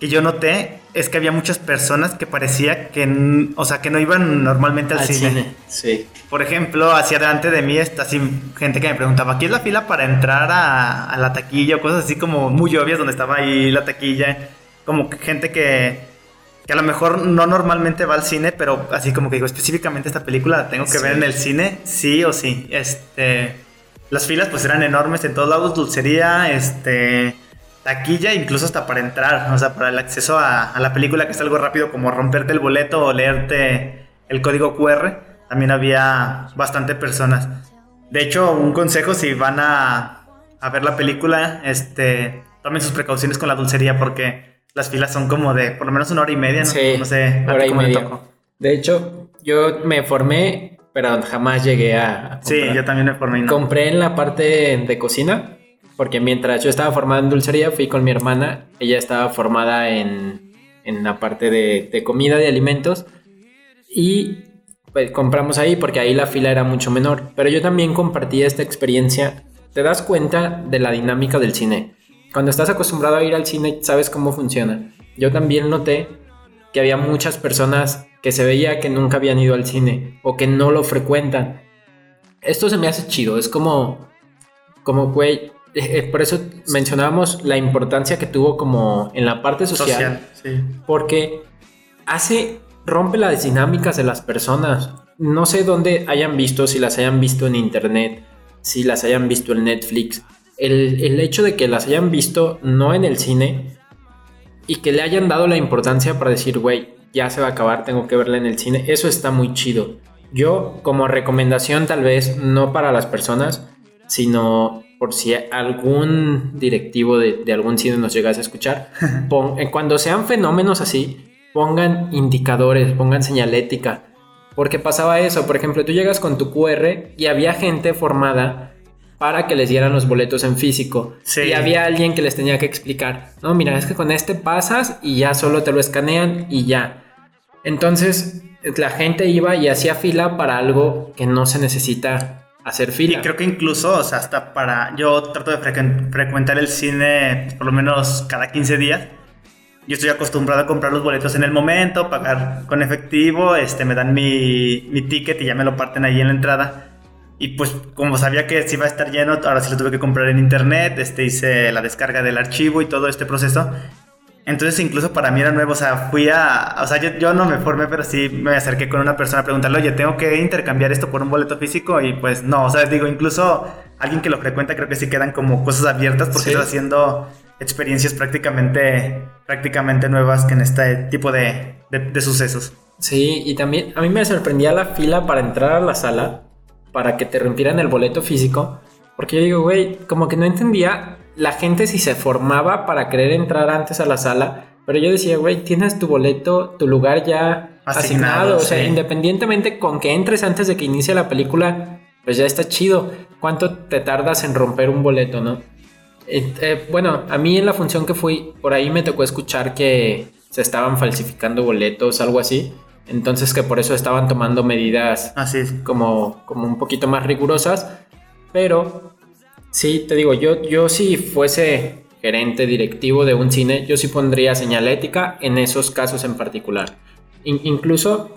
que yo noté es que había muchas personas que parecía que, o sea, que no iban normalmente al, cine. Sí. Por ejemplo, hacia delante de mí está así gente que me preguntaba, ¿aquí es la fila para entrar a, a la taquilla? O cosas así como muy obvias donde estaba ahí la taquilla. Como que gente que, que a lo mejor no normalmente va al cine, pero así como que digo, específicamente esta película la tengo que Sí. ver en el cine, sí o sí. Este, las filas pues eran enormes en todos lados, dulcería, este, taquilla, incluso hasta para entrar, o sea, para el acceso a, a la película, que es algo rápido como romperte el boleto o leerte el código QR. también había bastante personas. De hecho, un consejo si van a, a ver la película, este, tomen sus precauciones con la dulcería porque las filas son como de por lo menos una hora y media, ¿no? Sí, no sé, hora y media. De hecho, yo me formé, pero jamás llegué a, a Sí, yo también me formé no. Compré en la parte de cocina, porque mientras yo estaba formada en dulcería, fui con mi hermana. Ella estaba formada en, en la parte de, de comida, de alimentos. Y pues, compramos ahí porque ahí la fila era mucho menor. Pero yo también compartí esta experiencia. Te das cuenta de la dinámica del cine. Cuando estás acostumbrado a ir al cine, sabes cómo funciona. Yo también noté que había muchas personas que se veía que nunca habían ido al cine o que no lo frecuentan. Esto se me hace chido, es como, como, güey, eh, por eso mencionábamos la importancia que tuvo como en la parte social, Social, sí. porque hace, rompe las dinámicas de las personas. No sé dónde hayan visto, si las hayan visto en internet, si las hayan visto en Netflix. El, el hecho de que las hayan visto no en el cine y que le hayan dado la importancia para decir, güey, ya se va a acabar, tengo que verla en el cine, eso está muy chido. Yo, como recomendación, tal vez no para las personas, sino por si algún directivo de, de algún cine nos llegase a escuchar, pon- cuando sean fenómenos así, pongan indicadores, pongan señalética. Porque pasaba eso, por ejemplo, tú llegas con tu QR y había gente formada para que les dieran los boletos en físico. Sí. Y había alguien que les tenía que explicar, no, mira, es que con este pasas y ya solo te lo escanean y ya. Entonces, la gente iba y hacía fila para algo que no se necesita hacer Y fila. creo que incluso, o sea, hasta para. Yo trato de frecu- frecuentar el cine pues, por lo menos cada 15 días. Yo estoy acostumbrado a comprar los boletos en el momento, pagar con efectivo, este, me dan mi, mi ticket y ya me lo parten ahí en la entrada. Y pues como sabía que sí iba a estar lleno, ahora sí lo tuve que comprar en internet, este, hice la descarga del archivo y todo este proceso. Entonces incluso para mí era nuevo, o sea, fui a, o sea, yo, yo no me formé, pero sí me acerqué con una persona a preguntarle, oye, tengo que intercambiar esto por un boleto físico y pues no, o sea, digo, incluso alguien que lo frecuenta creo que sí quedan como cosas abiertas porque Sí. está haciendo experiencias prácticamente, prácticamente nuevas que en este tipo de, de, de sucesos. Sí, y también a mí me sorprendía la fila para entrar a la sala, para que te rompieran el boleto físico, porque yo digo, güey, como que no entendía la gente si se formaba para querer entrar antes a la sala, pero yo decía, güey, tienes tu boleto, tu lugar ya asignado, Asignado, o sea, sí. independientemente con que entres antes de que inicie la película, pues ya está chido. ¿Cuánto te tardas en romper un boleto, no? Eh, eh, bueno, a mí en la función que fui, por ahí me tocó escuchar que se estaban falsificando boletos, algo así. Entonces que por eso estaban tomando medidas Así es. como, como un poquito más rigurosas. Pero sí, te digo, yo, yo si fuese gerente directivo de un cine, yo sí pondría señalética en esos casos en particular. In- incluso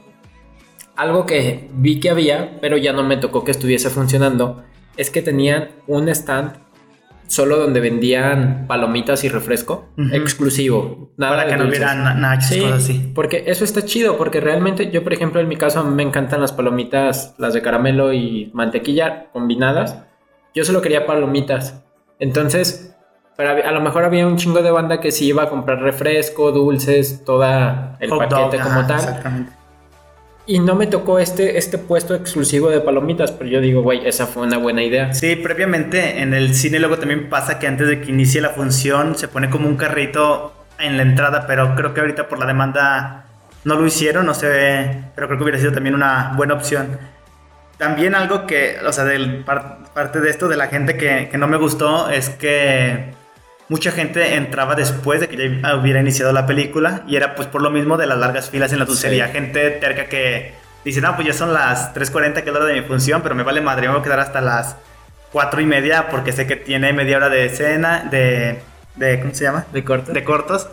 algo que vi que había, pero ya no me tocó que estuviese funcionando, es que tenían un stand solo donde vendían palomitas y refresco Ujú. exclusivo. Nada Para que no hubiera na- nachos, Sí, cosas así. porque eso está chido, porque realmente yo, por ejemplo, en mi caso me encantan las palomitas, las de caramelo y mantequilla combinadas. Yo solo quería palomitas. Entonces, hab- a lo mejor había un chingo de banda que sí iba a comprar refresco, dulces, toda el Hot paquete dog, como ajá, tal. Exactamente. Y no me tocó este, este puesto exclusivo de palomitas, pero yo digo, güey, esa fue una buena idea. Sí, previamente en el cine luego también pasa que antes de que inicie la función se pone como un carrito en la entrada, pero creo que ahorita por la demanda no lo hicieron, no sé, pero creo que hubiera sido también una buena opción. También algo que, o sea, del par- parte de esto de la gente que, que no me gustó es que mucha gente entraba después de que ya hubiera iniciado la película y era pues por lo mismo de las largas filas en la dulcería. Sí. Gente terca que dice, no, pues ya son las 3.40 que es la hora de mi función, pero me vale madre, me voy a quedar hasta las 4 y media porque sé que tiene media hora de escena, de, de ¿cómo se llama? De corto. de cortos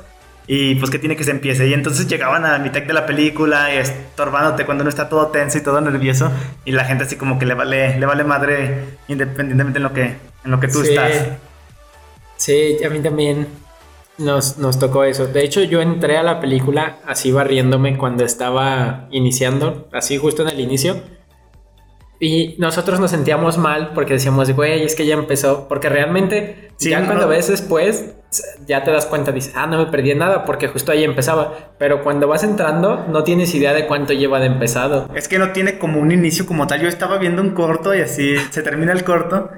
y pues que tiene que se empiece y entonces llegaban a la mitad de la película y estorbándote cuando uno está todo tenso y todo nervioso y la gente así como que le vale le vale madre independientemente en lo que en lo que tú Sí. estás Sí, a mí también nos, nos tocó eso. De hecho, yo entré a la película así barriéndome cuando estaba iniciando, así justo en el inicio. Y nosotros nos sentíamos mal porque decíamos, güey, es que ya empezó. Porque realmente, Sí, ya no- cuando ves después, ya te das cuenta, dices, ah, no me perdí nada porque justo ahí empezaba. Pero cuando vas entrando, no tienes idea de cuánto lleva de empezado. Es que no tiene como un inicio como tal. Yo estaba viendo un corto y así se termina el corto.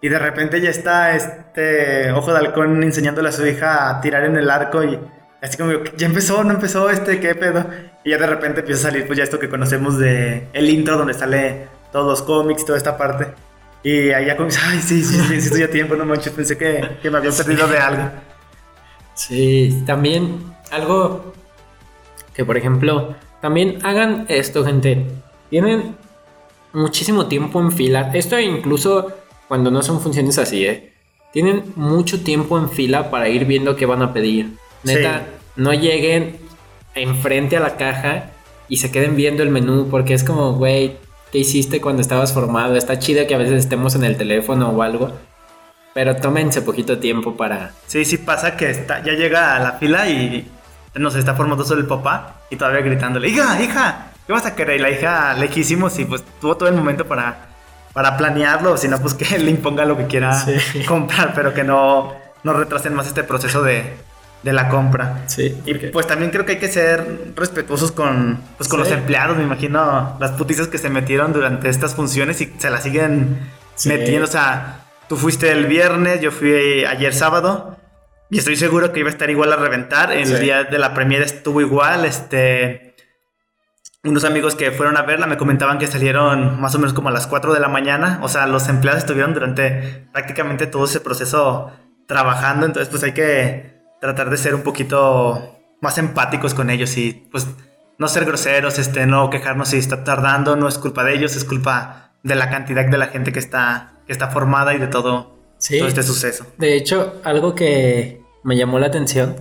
Y de repente ya está este ojo de halcón enseñándole a su hija a tirar en el arco y así como ya empezó, no empezó este, qué pedo. Y ya de repente empieza a salir pues ya esto que conocemos de el intro donde sale todos los cómics, toda esta parte. Y ya como, ay, sí, sí, sí, sí, estoy a tiempo, no manches, pensé que, que me había perdido de algo. Sí, también algo que, por ejemplo, también hagan esto, gente. Tienen muchísimo tiempo en fila. Esto incluso cuando no son funciones así, ¿eh? Tienen mucho tiempo en fila para ir viendo qué van a pedir. Neta, Sí. no lleguen enfrente a la caja y se queden viendo el menú porque es como, güey, ¿qué hiciste cuando estabas formado? Está chido que a veces estemos en el teléfono o algo. Pero tómense poquito tiempo para, Sí, sí pasa que está, ya llega a la fila y nos está formando solo el papá y todavía gritándole, hija, hija, ¿qué vas a querer? Y la hija lejísimos y pues tuvo todo el momento para, para planearlo, o si no, pues que le imponga lo que quiera Sí. comprar, pero que no, no retrasen más este proceso de, de la compra. Sí, Y pues también creo que hay que ser respetuosos con, pues, con Sí. los empleados. Me imagino las putizas que se metieron durante estas funciones y se las siguen Sí. metiendo. O sea, tú fuiste el viernes, yo fui ayer sábado. Y estoy seguro que iba a estar igual a reventar. El Sí. día de la premiere estuvo igual. Este. Unos amigos que fueron a verla me comentaban que salieron más o menos como a las 4 de la mañana. O sea, los empleados estuvieron durante prácticamente todo ese proceso trabajando. Entonces, pues hay que tratar de ser un poquito más empáticos con ellos y pues no ser groseros, este, no quejarnos si está tardando, no es culpa de ellos, es culpa de la cantidad de la gente que está, que está formada y de todo, Sí. todo este suceso. De hecho, algo que me llamó la atención,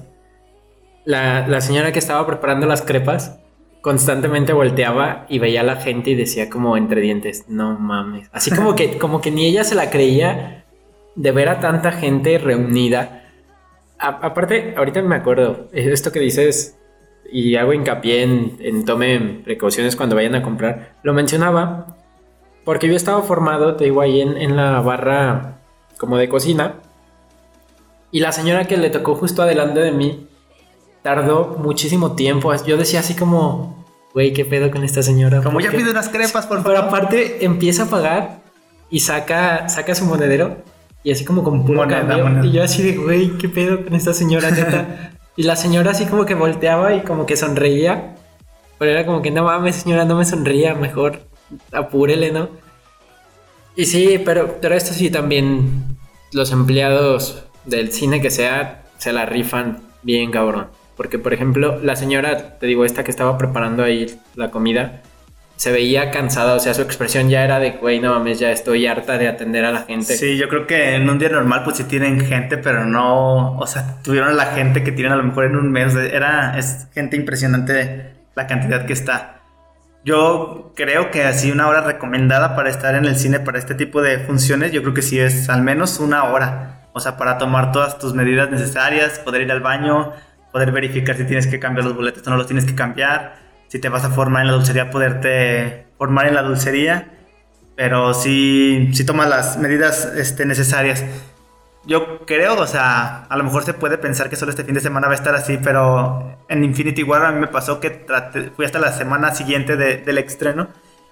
la, la señora que estaba preparando las crepas constantemente volteaba y veía a la gente y decía como entre dientes, no mames. Así como que, como que ni ella se la creía de ver a tanta gente reunida. A- aparte, ahorita me acuerdo, esto que dices, y hago hincapié en, en tomen precauciones cuando vayan a comprar, lo mencionaba porque yo estaba formado, te digo, ahí en, en la barra como de cocina. Y la señora que le tocó justo adelante de mí tardó muchísimo tiempo. Yo decía así como, güey, ¿qué pedo con esta señora? Como ¿Por ya qué?". pide unas crepas, por Pero favor. aparte empieza a pagar y saca, saca su monedero y así como con puro Moneda, cambio. moneda. Y yo así de, güey, ¿qué pedo con esta señora neta? y la señora así como que volteaba y como que sonreía. Pero era como que no mames, señora, no me sonría, mejor apúrele, ¿no? Y sí, pero, pero esto sí también los empleados del cine que sea se la rifan bien cabrón. Porque, por ejemplo, la señora, te digo, esta que estaba preparando ahí la comida, se veía cansada, o sea, su expresión ya era de, güey, no mames, ya estoy harta de atender a la gente. Sí, yo creo que en un día normal pues sí tienen gente, pero no, o sea, tuvieron la gente que tienen a lo mejor en un mes, era, es gente impresionante la cantidad que está. Yo creo que así una hora recomendada para estar en el cine para este tipo de funciones, yo creo que sí es al menos una hora, o sea, para tomar todas tus medidas necesarias, poder ir al baño, poder verificar si tienes que cambiar los boletos o no los tienes que cambiar, si te vas a formar en la dulcería, poderte formar en la dulcería pero sí, sí toma las medidas este, necesarias. Yo creo, o sea, a lo mejor se puede pensar que solo este fin de semana va a estar así, pero en Infinity War a mí me pasó que traté- fui hasta la semana siguiente de- del estreno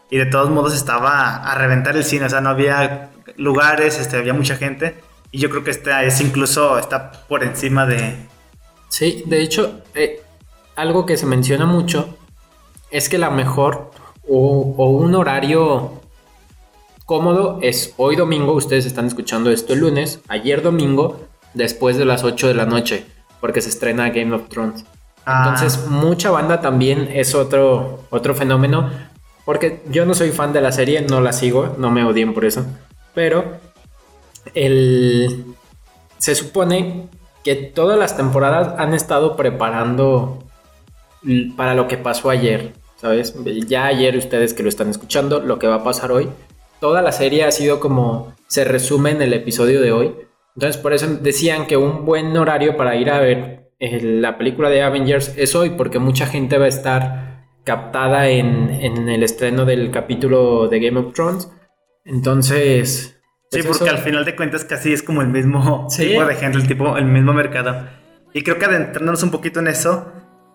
y de todos modos estaba a reventar el cine, o sea, no había lugares, este, había mucha gente y yo creo que esta es incluso, está por encima de... Sí, de hecho, eh, algo que se menciona mucho es que la mejor o, o un horario cómodo es hoy domingo, ustedes están escuchando esto el lunes, ayer domingo, después de las 8 de la noche, porque se estrena Game of Thrones. Ah. Entonces, mucha banda también es otro, otro fenómeno, porque yo no soy fan de la serie, no la sigo, no me odien por eso, pero el, se supone que todas las temporadas han estado preparando para lo que pasó ayer, ¿sabes? Ya ayer ustedes que lo están escuchando, lo que va a pasar hoy, toda la serie ha sido como se resume en el episodio de hoy. Entonces por eso decían que un buen horario para ir a ver eh, la película de Avengers es hoy, porque mucha gente va a estar captada en, en el estreno del capítulo de Game of Thrones. Entonces... Sí, pues porque eso- al final de cuentas casi es como el mismo Sí. tipo de gente, el, tipo, el mismo mercado. Y creo que adentrándonos un poquito en eso,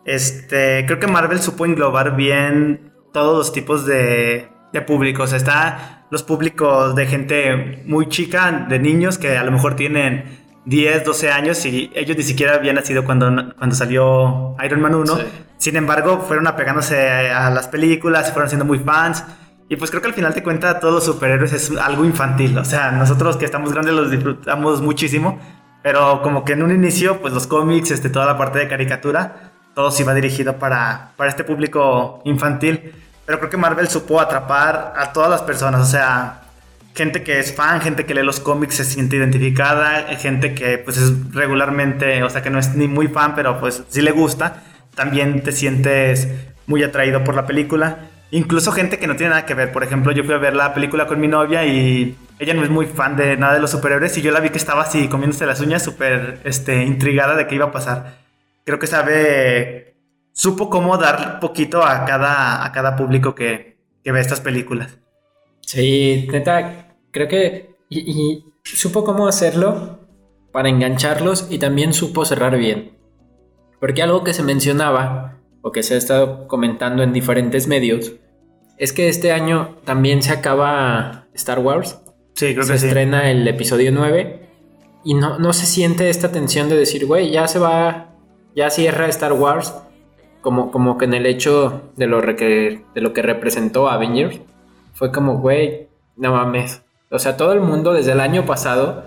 este, creo que Marvel supo englobar bien todos los tipos de, de públicos. Está los públicos de gente muy chica, de niños que a lo mejor tienen 10, 12 años y ellos ni siquiera habían nacido cuando, cuando salió Iron Man 1. Sí. Sin embargo, fueron apegándose a las películas, fueron siendo muy fans. Y pues creo que al final te cuenta todos los superhéroes es algo infantil. O sea, nosotros que estamos grandes los disfrutamos muchísimo. Pero como que en un inicio, pues los cómics, este, toda la parte de caricatura, todo se iba dirigido para, para este público infantil. Pero creo que Marvel supo atrapar a todas las personas. O sea, gente que es fan, gente que lee los cómics se siente identificada, gente que pues es regularmente, o sea que no es ni muy fan, pero pues sí le gusta, también te sientes muy atraído por la película. Incluso gente que no tiene nada que ver, por ejemplo, yo fui a ver la película con mi novia y ella no es muy fan de nada de los superhéroes y yo la vi que estaba así comiéndose las uñas, súper este, intrigada de qué iba a pasar. Creo que sabe, supo cómo dar poquito a cada, a cada público que, que ve estas películas. Sí, neta, creo que... Y, y supo cómo hacerlo para engancharlos y también supo cerrar bien. Porque algo que se mencionaba, o que se ha estado comentando en diferentes medios, es que este año también se acaba Star Wars. Sí, creo se que sí. estrena el episodio 9 y no, no se siente esta tensión de decir, güey, ya se va, ya cierra Star Wars, como, como que en el hecho de lo, que, de lo que representó Avengers, fue como, güey, no mames. O sea, todo el mundo desde el año pasado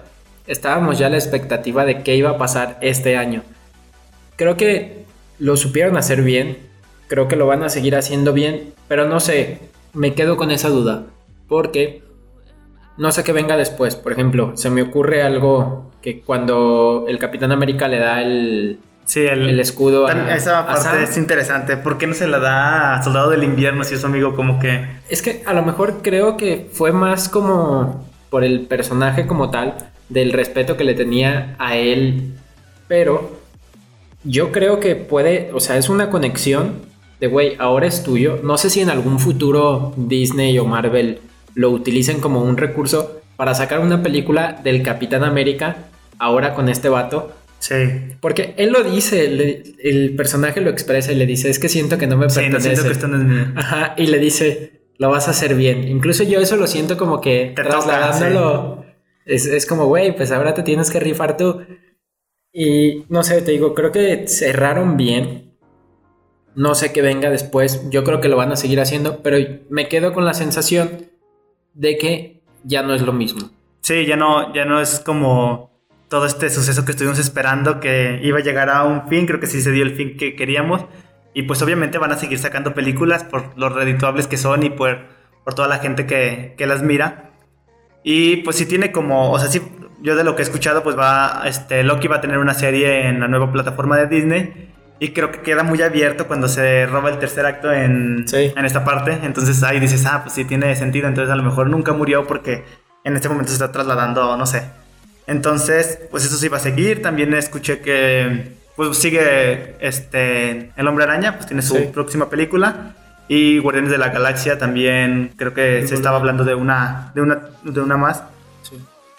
estábamos ya a la expectativa de qué iba a pasar este año. Creo que lo supieron hacer bien, creo que lo van a seguir haciendo bien, pero no sé, me quedo con esa duda, porque no sé qué venga después. Por ejemplo, se me ocurre algo que cuando el Capitán América le da el, Sí, el, el escudo a, esa parte Sam. es interesante. ¿Por qué no se la da a Soldado del Invierno si es su amigo como que... Es que a lo mejor creo que fue más como por el personaje como tal, del respeto que le tenía a él, pero yo creo que puede, o sea, es una conexión de, güey, ahora es tuyo. No sé si en algún futuro Disney o Marvel lo utilicen como un recurso para sacar una película del Capitán América ahora con este vato. Sí. Porque él lo dice, le- el personaje lo expresa y le dice, es que siento que no me Sí, no pertenece. siento que esto no es mío. Ajá, y le dice, lo vas a hacer bien. Incluso yo eso lo siento como que Te toca, trasladándolo. Es, es como, güey, pues ahora te tienes que rifar tú. Y no sé, te digo, creo que cerraron bien. No sé qué venga después. Yo creo que lo van a seguir haciendo, pero me quedo con la sensación de que ya no es lo mismo. Sí, ya no, ya no es como todo este suceso que estuvimos esperando que iba a llegar a un fin. Creo que sí se dio el fin que queríamos. Y pues obviamente van a seguir sacando películas por los redituables que son y por, por toda la gente que, que las mira. Y pues sí tiene como, o sea, sí, yo de lo que he escuchado, pues va, este, Loki va a tener una serie en la nueva plataforma de Disney. Y creo que queda muy abierto cuando se roba el tercer acto en, Sí. en esta parte. Entonces ahí dices, ah, pues sí tiene sentido. Entonces a lo mejor nunca murió porque en este momento se está trasladando, no sé. Entonces, pues eso sí va a seguir. También escuché que pues sigue este El Hombre Araña, pues tiene su Sí. próxima película. Y Guardianes de la Galaxia también creo que se estaba hablando de una, de una, de una más.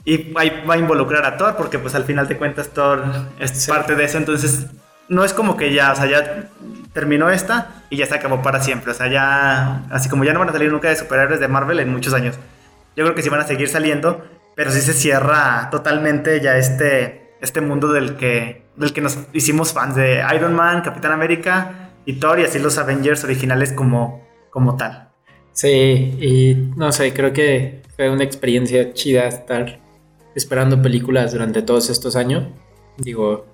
Y ahí va a involucrar a Thor, porque pues al final de cuentas Thor es Sí. parte de eso. Entonces, no es como que ya, o sea, ya terminó esta y ya se acabó para siempre. O sea, ya, así como ya no van a salir nunca de superhéroes de Marvel en muchos años. Yo creo que sí van a seguir saliendo, pero sí se cierra totalmente ya este, este mundo del que, del que nos hicimos fans de Iron Man, Capitán América y Thor y así los Avengers originales como, como tal. Sí, y no sé, creo que fue una experiencia chida estar esperando películas durante todos estos años. Digo,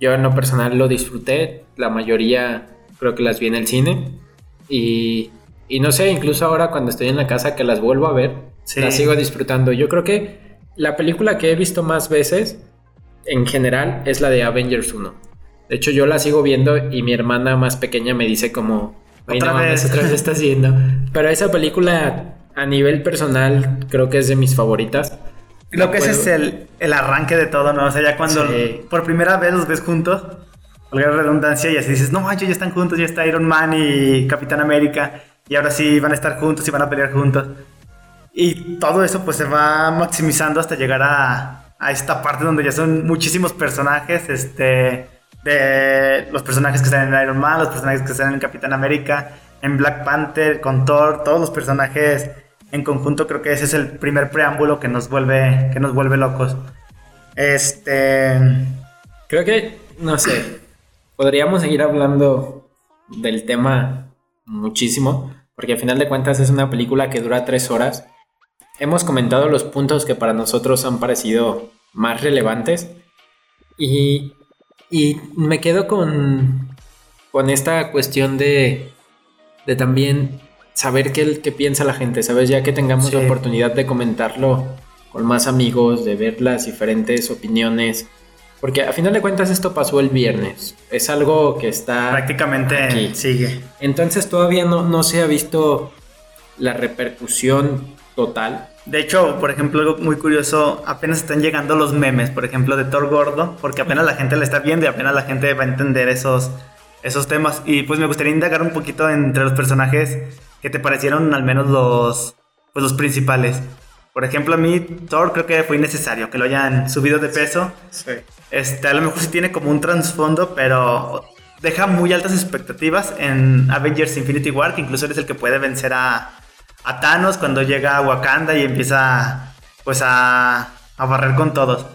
yo en lo personal lo disfruté, la mayoría creo que las vi en el cine. Y, y no sé, incluso ahora cuando estoy en la casa que las vuelvo a ver, Sí. las sigo disfrutando. Yo creo que la película que he visto más veces en general es la de Avengers 1. De hecho, yo la sigo viendo y mi hermana más pequeña me dice como, "Ay, Otra no vez". otra vez estás viendo. Pero esa película a nivel personal creo que es de mis favoritas. Creo que ese puedo- es el, el arranque de todo, ¿no? O sea, ya cuando Sí. por primera vez los ves juntos, valga la redundancia, y así dices, no manches, ya están juntos, ya está Iron Man y Capitán América, y ahora sí van a estar juntos y van a pelear juntos. Y todo eso pues se va maximizando hasta llegar a, a esta parte donde ya son muchísimos personajes, este, de los personajes que están en Iron Man, los personajes que están en Capitán América, en Black Panther, con Thor, todos los personajes en conjunto creo que ese es el primer preámbulo que nos vuelve, que nos vuelve locos. Este... Creo que, no sé, podríamos seguir hablando del tema muchísimo, porque al final de cuentas es una película que dura tres horas. Hemos comentado los puntos que para nosotros han parecido más relevantes y, y me quedo con, con esta cuestión de, de también saber qué, qué piensa la gente, ¿sabes? Ya que tengamos la oportunidad de comentarlo con más amigos, de ver las diferentes opiniones. Porque a final de cuentas esto pasó el viernes. Es algo que está... Prácticamente sigue. Entonces todavía no, no se ha visto la repercusión total. De hecho, por ejemplo, algo muy curioso, apenas están llegando los memes, por ejemplo, de Thor Gordo, porque apenas la gente le está viendo y apenas la gente va a entender esos, esos temas. Y pues me gustaría indagar un poquito entre los personajes que te parecieron al menos los, pues, los principales. Por ejemplo, a mí Thor creo que fue innecesario que lo hayan subido de peso. Sí. Este, a lo mejor sí tiene como un trasfondo, pero deja muy altas expectativas en Avengers Infinity War, que incluso eres el que puede vencer a, a Thanos cuando llega a Wakanda y empieza pues a, a barrer con todos.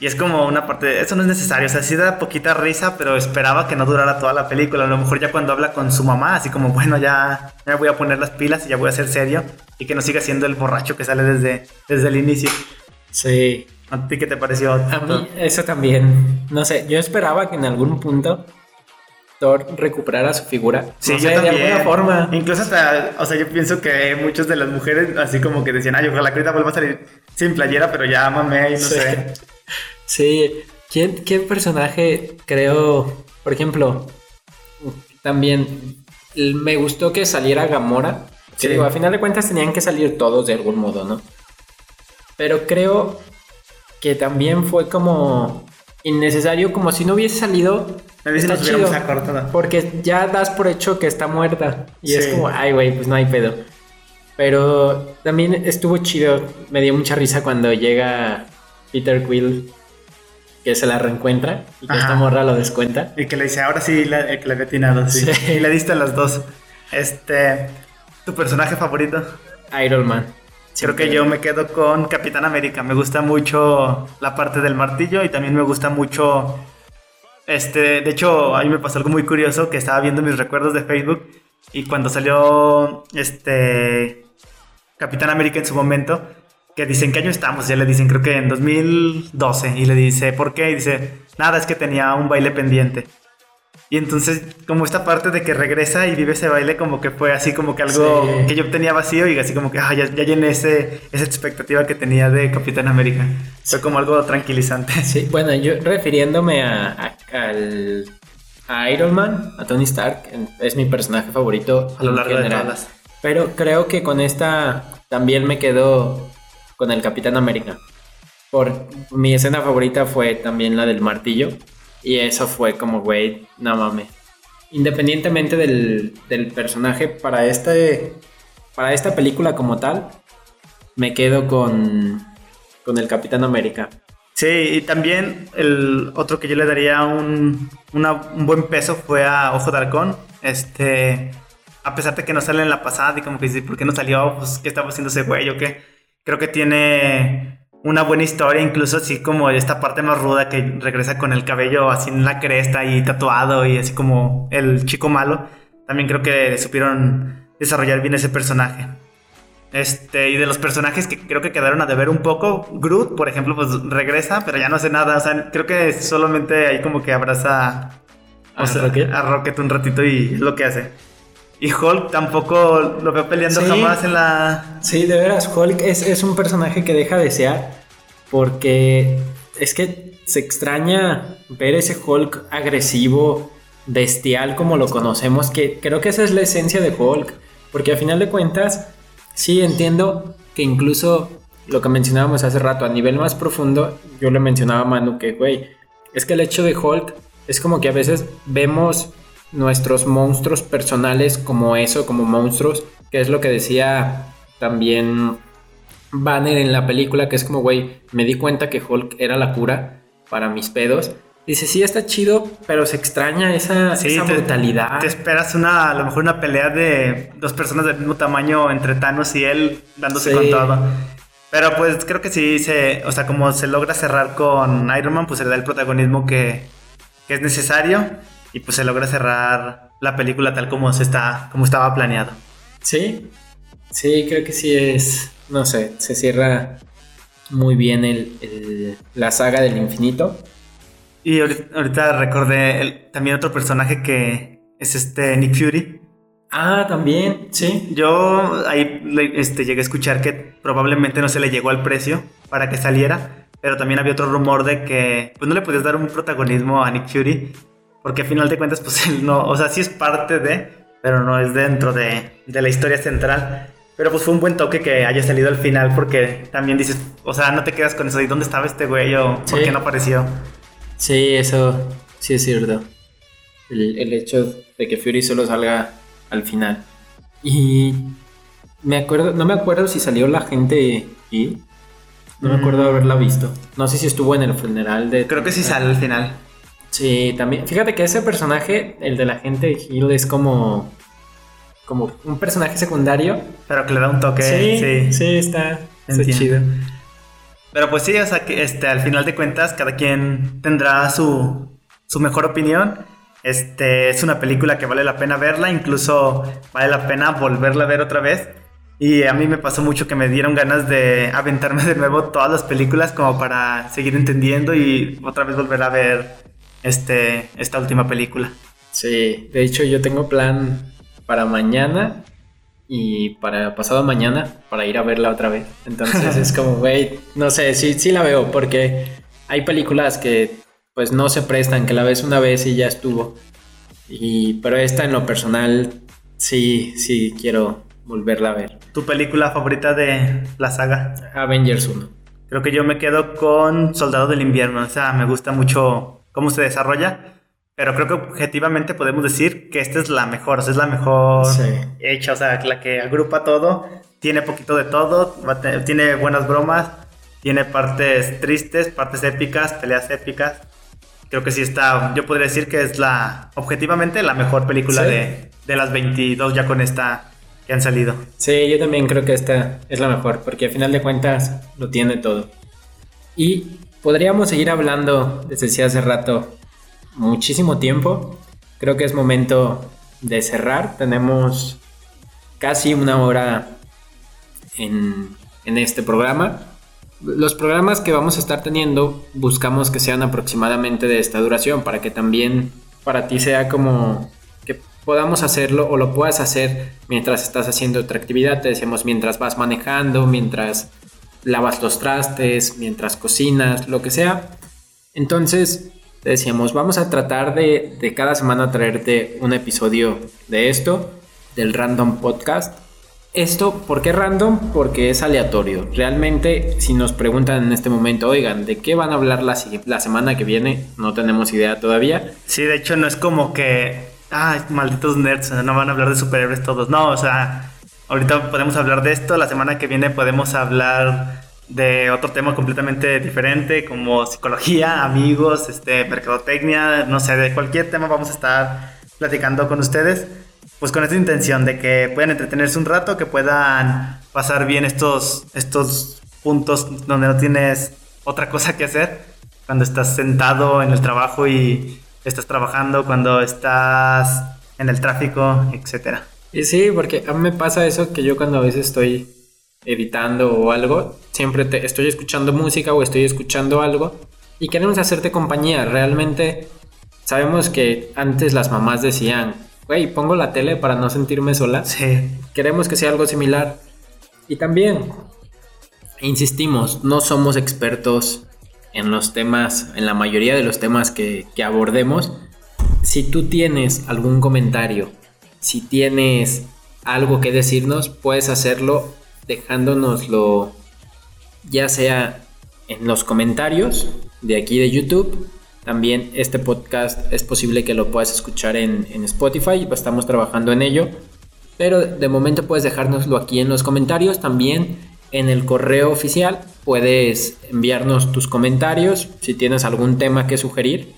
Y es como una parte, eso no es necesario, o sea, sí da poquita risa, pero esperaba que no durara toda la película. A lo mejor ya cuando habla con su mamá, así como, bueno, ya me voy a poner las pilas y ya voy a ser serio. Y que no siga siendo el borracho que sale desde, desde el inicio. Sí. ¿A ti qué te pareció? A mí eso también. No sé, yo esperaba que en algún punto Thor recuperara su figura. Sí, no yo sé, de también. alguna forma. Incluso hasta, o sea, yo pienso que muchas de las mujeres así como que decían, ay, ojalá que ahorita vuelva a salir sin playera, pero ya mamé y no Sí. sé. Sí, ¿Quién, ¿qué personaje creo, por ejemplo, también me gustó que saliera Gamora? Sí. digo, a final de cuentas tenían que salir todos de algún modo, ¿no? Pero creo que también fue como innecesario, como si no hubiese salido. A si Está nos hubiéramos chido, acordado. Porque ya das por hecho que está muerta. Y es como, ay, güey, pues no hay pedo. Pero también estuvo chido. Me dio mucha risa cuando llega Peter Quill, que se la reencuentra y que Ajá. esta morra lo descuenta. Y que le dice, ahora sí, la, el que le había atinado, sí. Sí. Y le diste a las dos. Este, ¿tu personaje favorito? Iron Man. Creo que yo me quedo con Capitán América. Me gusta mucho la parte del martillo y también me gusta mucho. Este, de hecho, a mí me pasó algo muy curioso que estaba viendo mis recuerdos de Facebook y cuando salió este Capitán América en su momento, que dicen qué año estamos, ya le dicen creo que en 2012 y le dice ¿por qué? Y dice nada es que tenía un baile pendiente. Y entonces, como esta parte de que regresa y vive ese baile, como que fue así como que algo Sí. que yo tenía vacío y así como que ah, ya, ya llené ese, esa expectativa que tenía de Capitán América. Fue como algo tranquilizante. Sí, bueno, yo refiriéndome a, a- al, a Iron Man, a Tony Stark, es mi personaje favorito A lo largo de general. todas. Pero creo que con esta también me quedo con el Capitán América. Por mi escena favorita fue también la del martillo. Y eso fue como, güey, no mames. Independientemente del, del personaje, para, este, para esta película como tal, me quedo con, con el Capitán América. Sí, y también el otro que yo le daría un, un buen peso fue a Ojo de Halcón. Este, a pesar de que no sale en la pasada y como que dice, ¿por qué no salió? Pues, ¿qué estaba haciendo ese güey o qué? Creo que tiene una buena historia, incluso así como esta parte más ruda que regresa con el cabello así en la cresta y tatuado y así como el chico malo. También creo que supieron desarrollar bien ese personaje. Este, y de los personajes que creo que quedaron a deber un poco, Groot, por ejemplo, pues regresa, pero ya no hace nada. O sea, creo que solamente ahí como que abraza o ¿A sea, Rocket? a Rocket un ratito y es lo que hace. Y Hulk tampoco lo veo peleando Sí. jamás en la. Sí, de veras, Hulk es, es un personaje que deja de desear porque es que se extraña ver ese Hulk agresivo, bestial como lo conocemos, que creo que esa es la esencia de Hulk, porque a final de cuentas, sí entiendo que incluso lo que mencionábamos hace rato, a nivel más profundo, yo le mencionaba a Manu que, güey, es que el hecho de Hulk es como que a veces vemos nuestros monstruos personales como eso, como monstruos, que es lo que decía también Banner en la película, que es como, güey, me di cuenta que Hulk era la cura para mis pedos. Dice, sí, está chido, pero se extraña esa, Sí, esa te- brutalidad. Te esperas una, a lo mejor una pelea de dos personas del mismo tamaño entre Thanos y él dándose Sí. con todo. Pero pues creo que sí se, o sea, como se logra cerrar con Iron Man, pues se le da el protagonismo que, que es necesario y pues se logra cerrar la película tal como se está, como estaba planeado. Sí, sí, creo que sí es, no sé, se cierra muy bien el, el- la saga del infinito. Y ahorita, ahorita recordé el- también otro personaje que es este Nick Fury. Ah, también, sí. Yo ahí este, llegué a escuchar que probablemente no se le llegó al precio para que saliera, pero también había otro rumor de que pues no le podías dar un protagonismo a Nick Fury, porque a final de cuentas pues él no, o sea, sí es parte de, pero no es dentro de, de la historia central. Pero pues fue un buen toque que haya salido al final porque también dices, o sea, no te quedas con eso, ¿y dónde estaba este güey o por qué no apareció? Sí, eso sí es cierto. El, el hecho de que Fury solo salga al final. Y me acuerdo, no me acuerdo si salió la gente y no me acuerdo de haberla visto. No sé si estuvo en el funeral de. Creo que sí sale al final. Sí, también. Fíjate que ese personaje, el de la gente de Hill, es como. como un personaje secundario. Pero que le da un toque, sí, sí. sí, está, está chido. Pero pues sí, o sea que este, al final de cuentas cada quien tendrá su, su mejor opinión. Este es una película que vale la pena verla, incluso vale la pena volverla a ver otra vez. Y a mí me pasó mucho que me dieron ganas de aventarme de nuevo todas las películas como para seguir entendiendo y otra vez volver a ver este, esta última película. Sí, de hecho yo tengo plan para mañana y para pasado mañana para ir a verla otra vez. Entonces es como, güey, no sé, sí, sí la veo porque hay películas que pues no se prestan, que la ves una vez y ya estuvo. Y, pero esta en lo personal sí, sí quiero volverla a ver. ¿Tu película favorita de la saga? Avengers 1. Creo que yo me quedo con Soldado del Invierno. O sea, me gusta mucho cómo se desarrolla. Pero creo que objetivamente podemos decir que esta es la mejor. O sea, es la mejor Sí. hecha. O sea, la que agrupa todo. Tiene poquito de todo. Tiene buenas bromas. Tiene partes tristes, partes épicas, peleas épicas. Creo que sí está. Yo podría decir que es la. Objetivamente, la mejor película Sí. de, de las 22 ya con esta que han salido. Sí, yo también creo que esta es la mejor, porque al final de cuentas lo tiene todo. Y podríamos seguir hablando, desde decía hace rato, muchísimo tiempo. Creo que es momento de cerrar. Tenemos casi una hora en, en este programa. Los programas que vamos a estar teniendo buscamos que sean aproximadamente de esta duración para que también para ti sea como que podamos hacerlo o lo puedas hacer mientras estás haciendo otra actividad. Te decíamos mientras vas manejando, mientras lavas los trastes, mientras cocinas, lo que sea. Entonces, decíamos, vamos a tratar de, de cada semana traerte un episodio de esto, del Random Podcast. Esto, ¿por qué random? Porque es aleatorio. Realmente, si nos preguntan en este momento, oigan, ¿de qué van a hablar la, la semana que viene? No tenemos idea todavía. Sí, de hecho no es como que, ah, malditos nerds, no van a hablar de superhéroes todos. No, o sea, ahorita podemos hablar de esto, la semana que viene podemos hablar de otro tema completamente diferente, como psicología, amigos, este, mercadotecnia, no sé, de cualquier tema vamos a estar platicando con ustedes. Pues con esta intención de que puedan entretenerse un rato, que puedan pasar bien estos, estos puntos donde no tienes otra cosa que hacer cuando estás sentado en el trabajo y estás trabajando, cuando estás en el tráfico, etcétera. Y sí, porque a mí me pasa eso que yo cuando a veces estoy editando o algo, siempre te, estoy escuchando música o estoy escuchando algo y queremos hacerte compañía. Realmente sabemos que antes las mamás decían, güey, pongo la tele para no sentirme sola. Sí, Queremos que sea algo similar. Y también, insistimos, no somos expertos en los temas, en la mayoría de los temas que, que abordemos. Si tú tienes algún comentario, si tienes algo que decirnos, puedes hacerlo dejándonoslo ya sea en los comentarios de aquí de YouTube También este podcast es posible que lo puedas escuchar en, en Spotify, estamos trabajando en ello. Pero de momento puedes dejárnoslo aquí en los comentarios. También en el correo oficial puedes enviarnos tus comentarios. Si tienes algún tema que sugerir,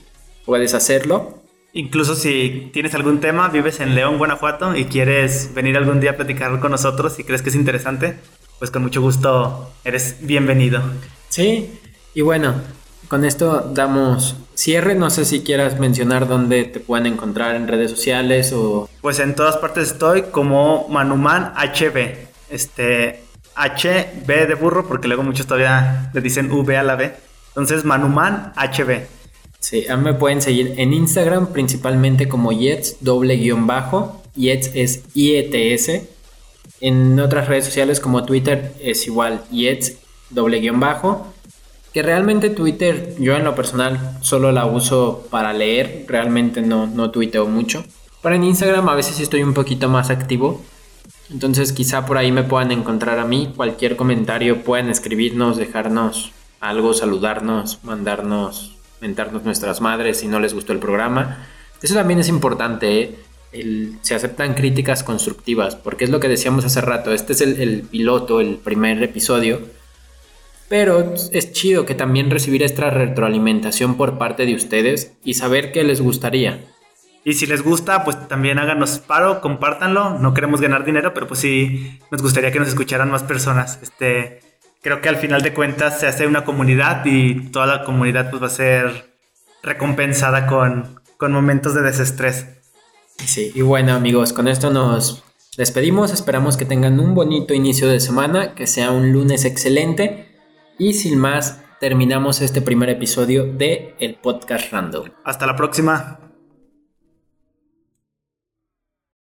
puedes hacerlo. Incluso si tienes algún tema, vives en León, Guanajuato y quieres venir algún día a platicar con nosotros y crees que es interesante, pues con mucho gusto eres bienvenido. Sí, y bueno, con esto damos cierre. No sé si quieras mencionar dónde te pueden encontrar en redes sociales o... Pues en todas partes estoy como Manuman HB. Este, HB de burro, porque luego muchos todavía le dicen V a la B. Entonces, Manuman HB. Sí, a mí me pueden seguir en Instagram principalmente como Yets doble guion bajo. Yets es IETS. En otras redes sociales como Twitter es igual Yets doble guion bajo. Que realmente Twitter, yo en lo personal solo la uso para leer, realmente no, no tuiteo mucho. Pero en Instagram a veces estoy un poquito más activo. Entonces quizá por ahí me puedan encontrar a mí. Cualquier comentario pueden escribirnos, dejarnos algo, saludarnos, mandarnos mentarnos nuestras madres si no les gustó el programa. Eso también es importante, ¿eh? se aceptan críticas constructivas, porque es lo que decíamos hace rato, este es el, piloto, el primer episodio, pero es chido que también recibir esta retroalimentación por parte de ustedes y saber qué les gustaría. Y si les gusta, pues también háganos paro, compártanlo. No queremos ganar dinero, pero pues sí nos gustaría que nos escucharan más personas. Este, creo que al final de cuentas se hace una comunidad y toda la comunidad pues va a ser recompensada con, con momentos de desestrés. Sí, y bueno amigos, con esto nos despedimos, esperamos que tengan un bonito inicio de semana, que sea un lunes excelente y sin más terminamos este primer episodio de el podcast random. Hasta la próxima.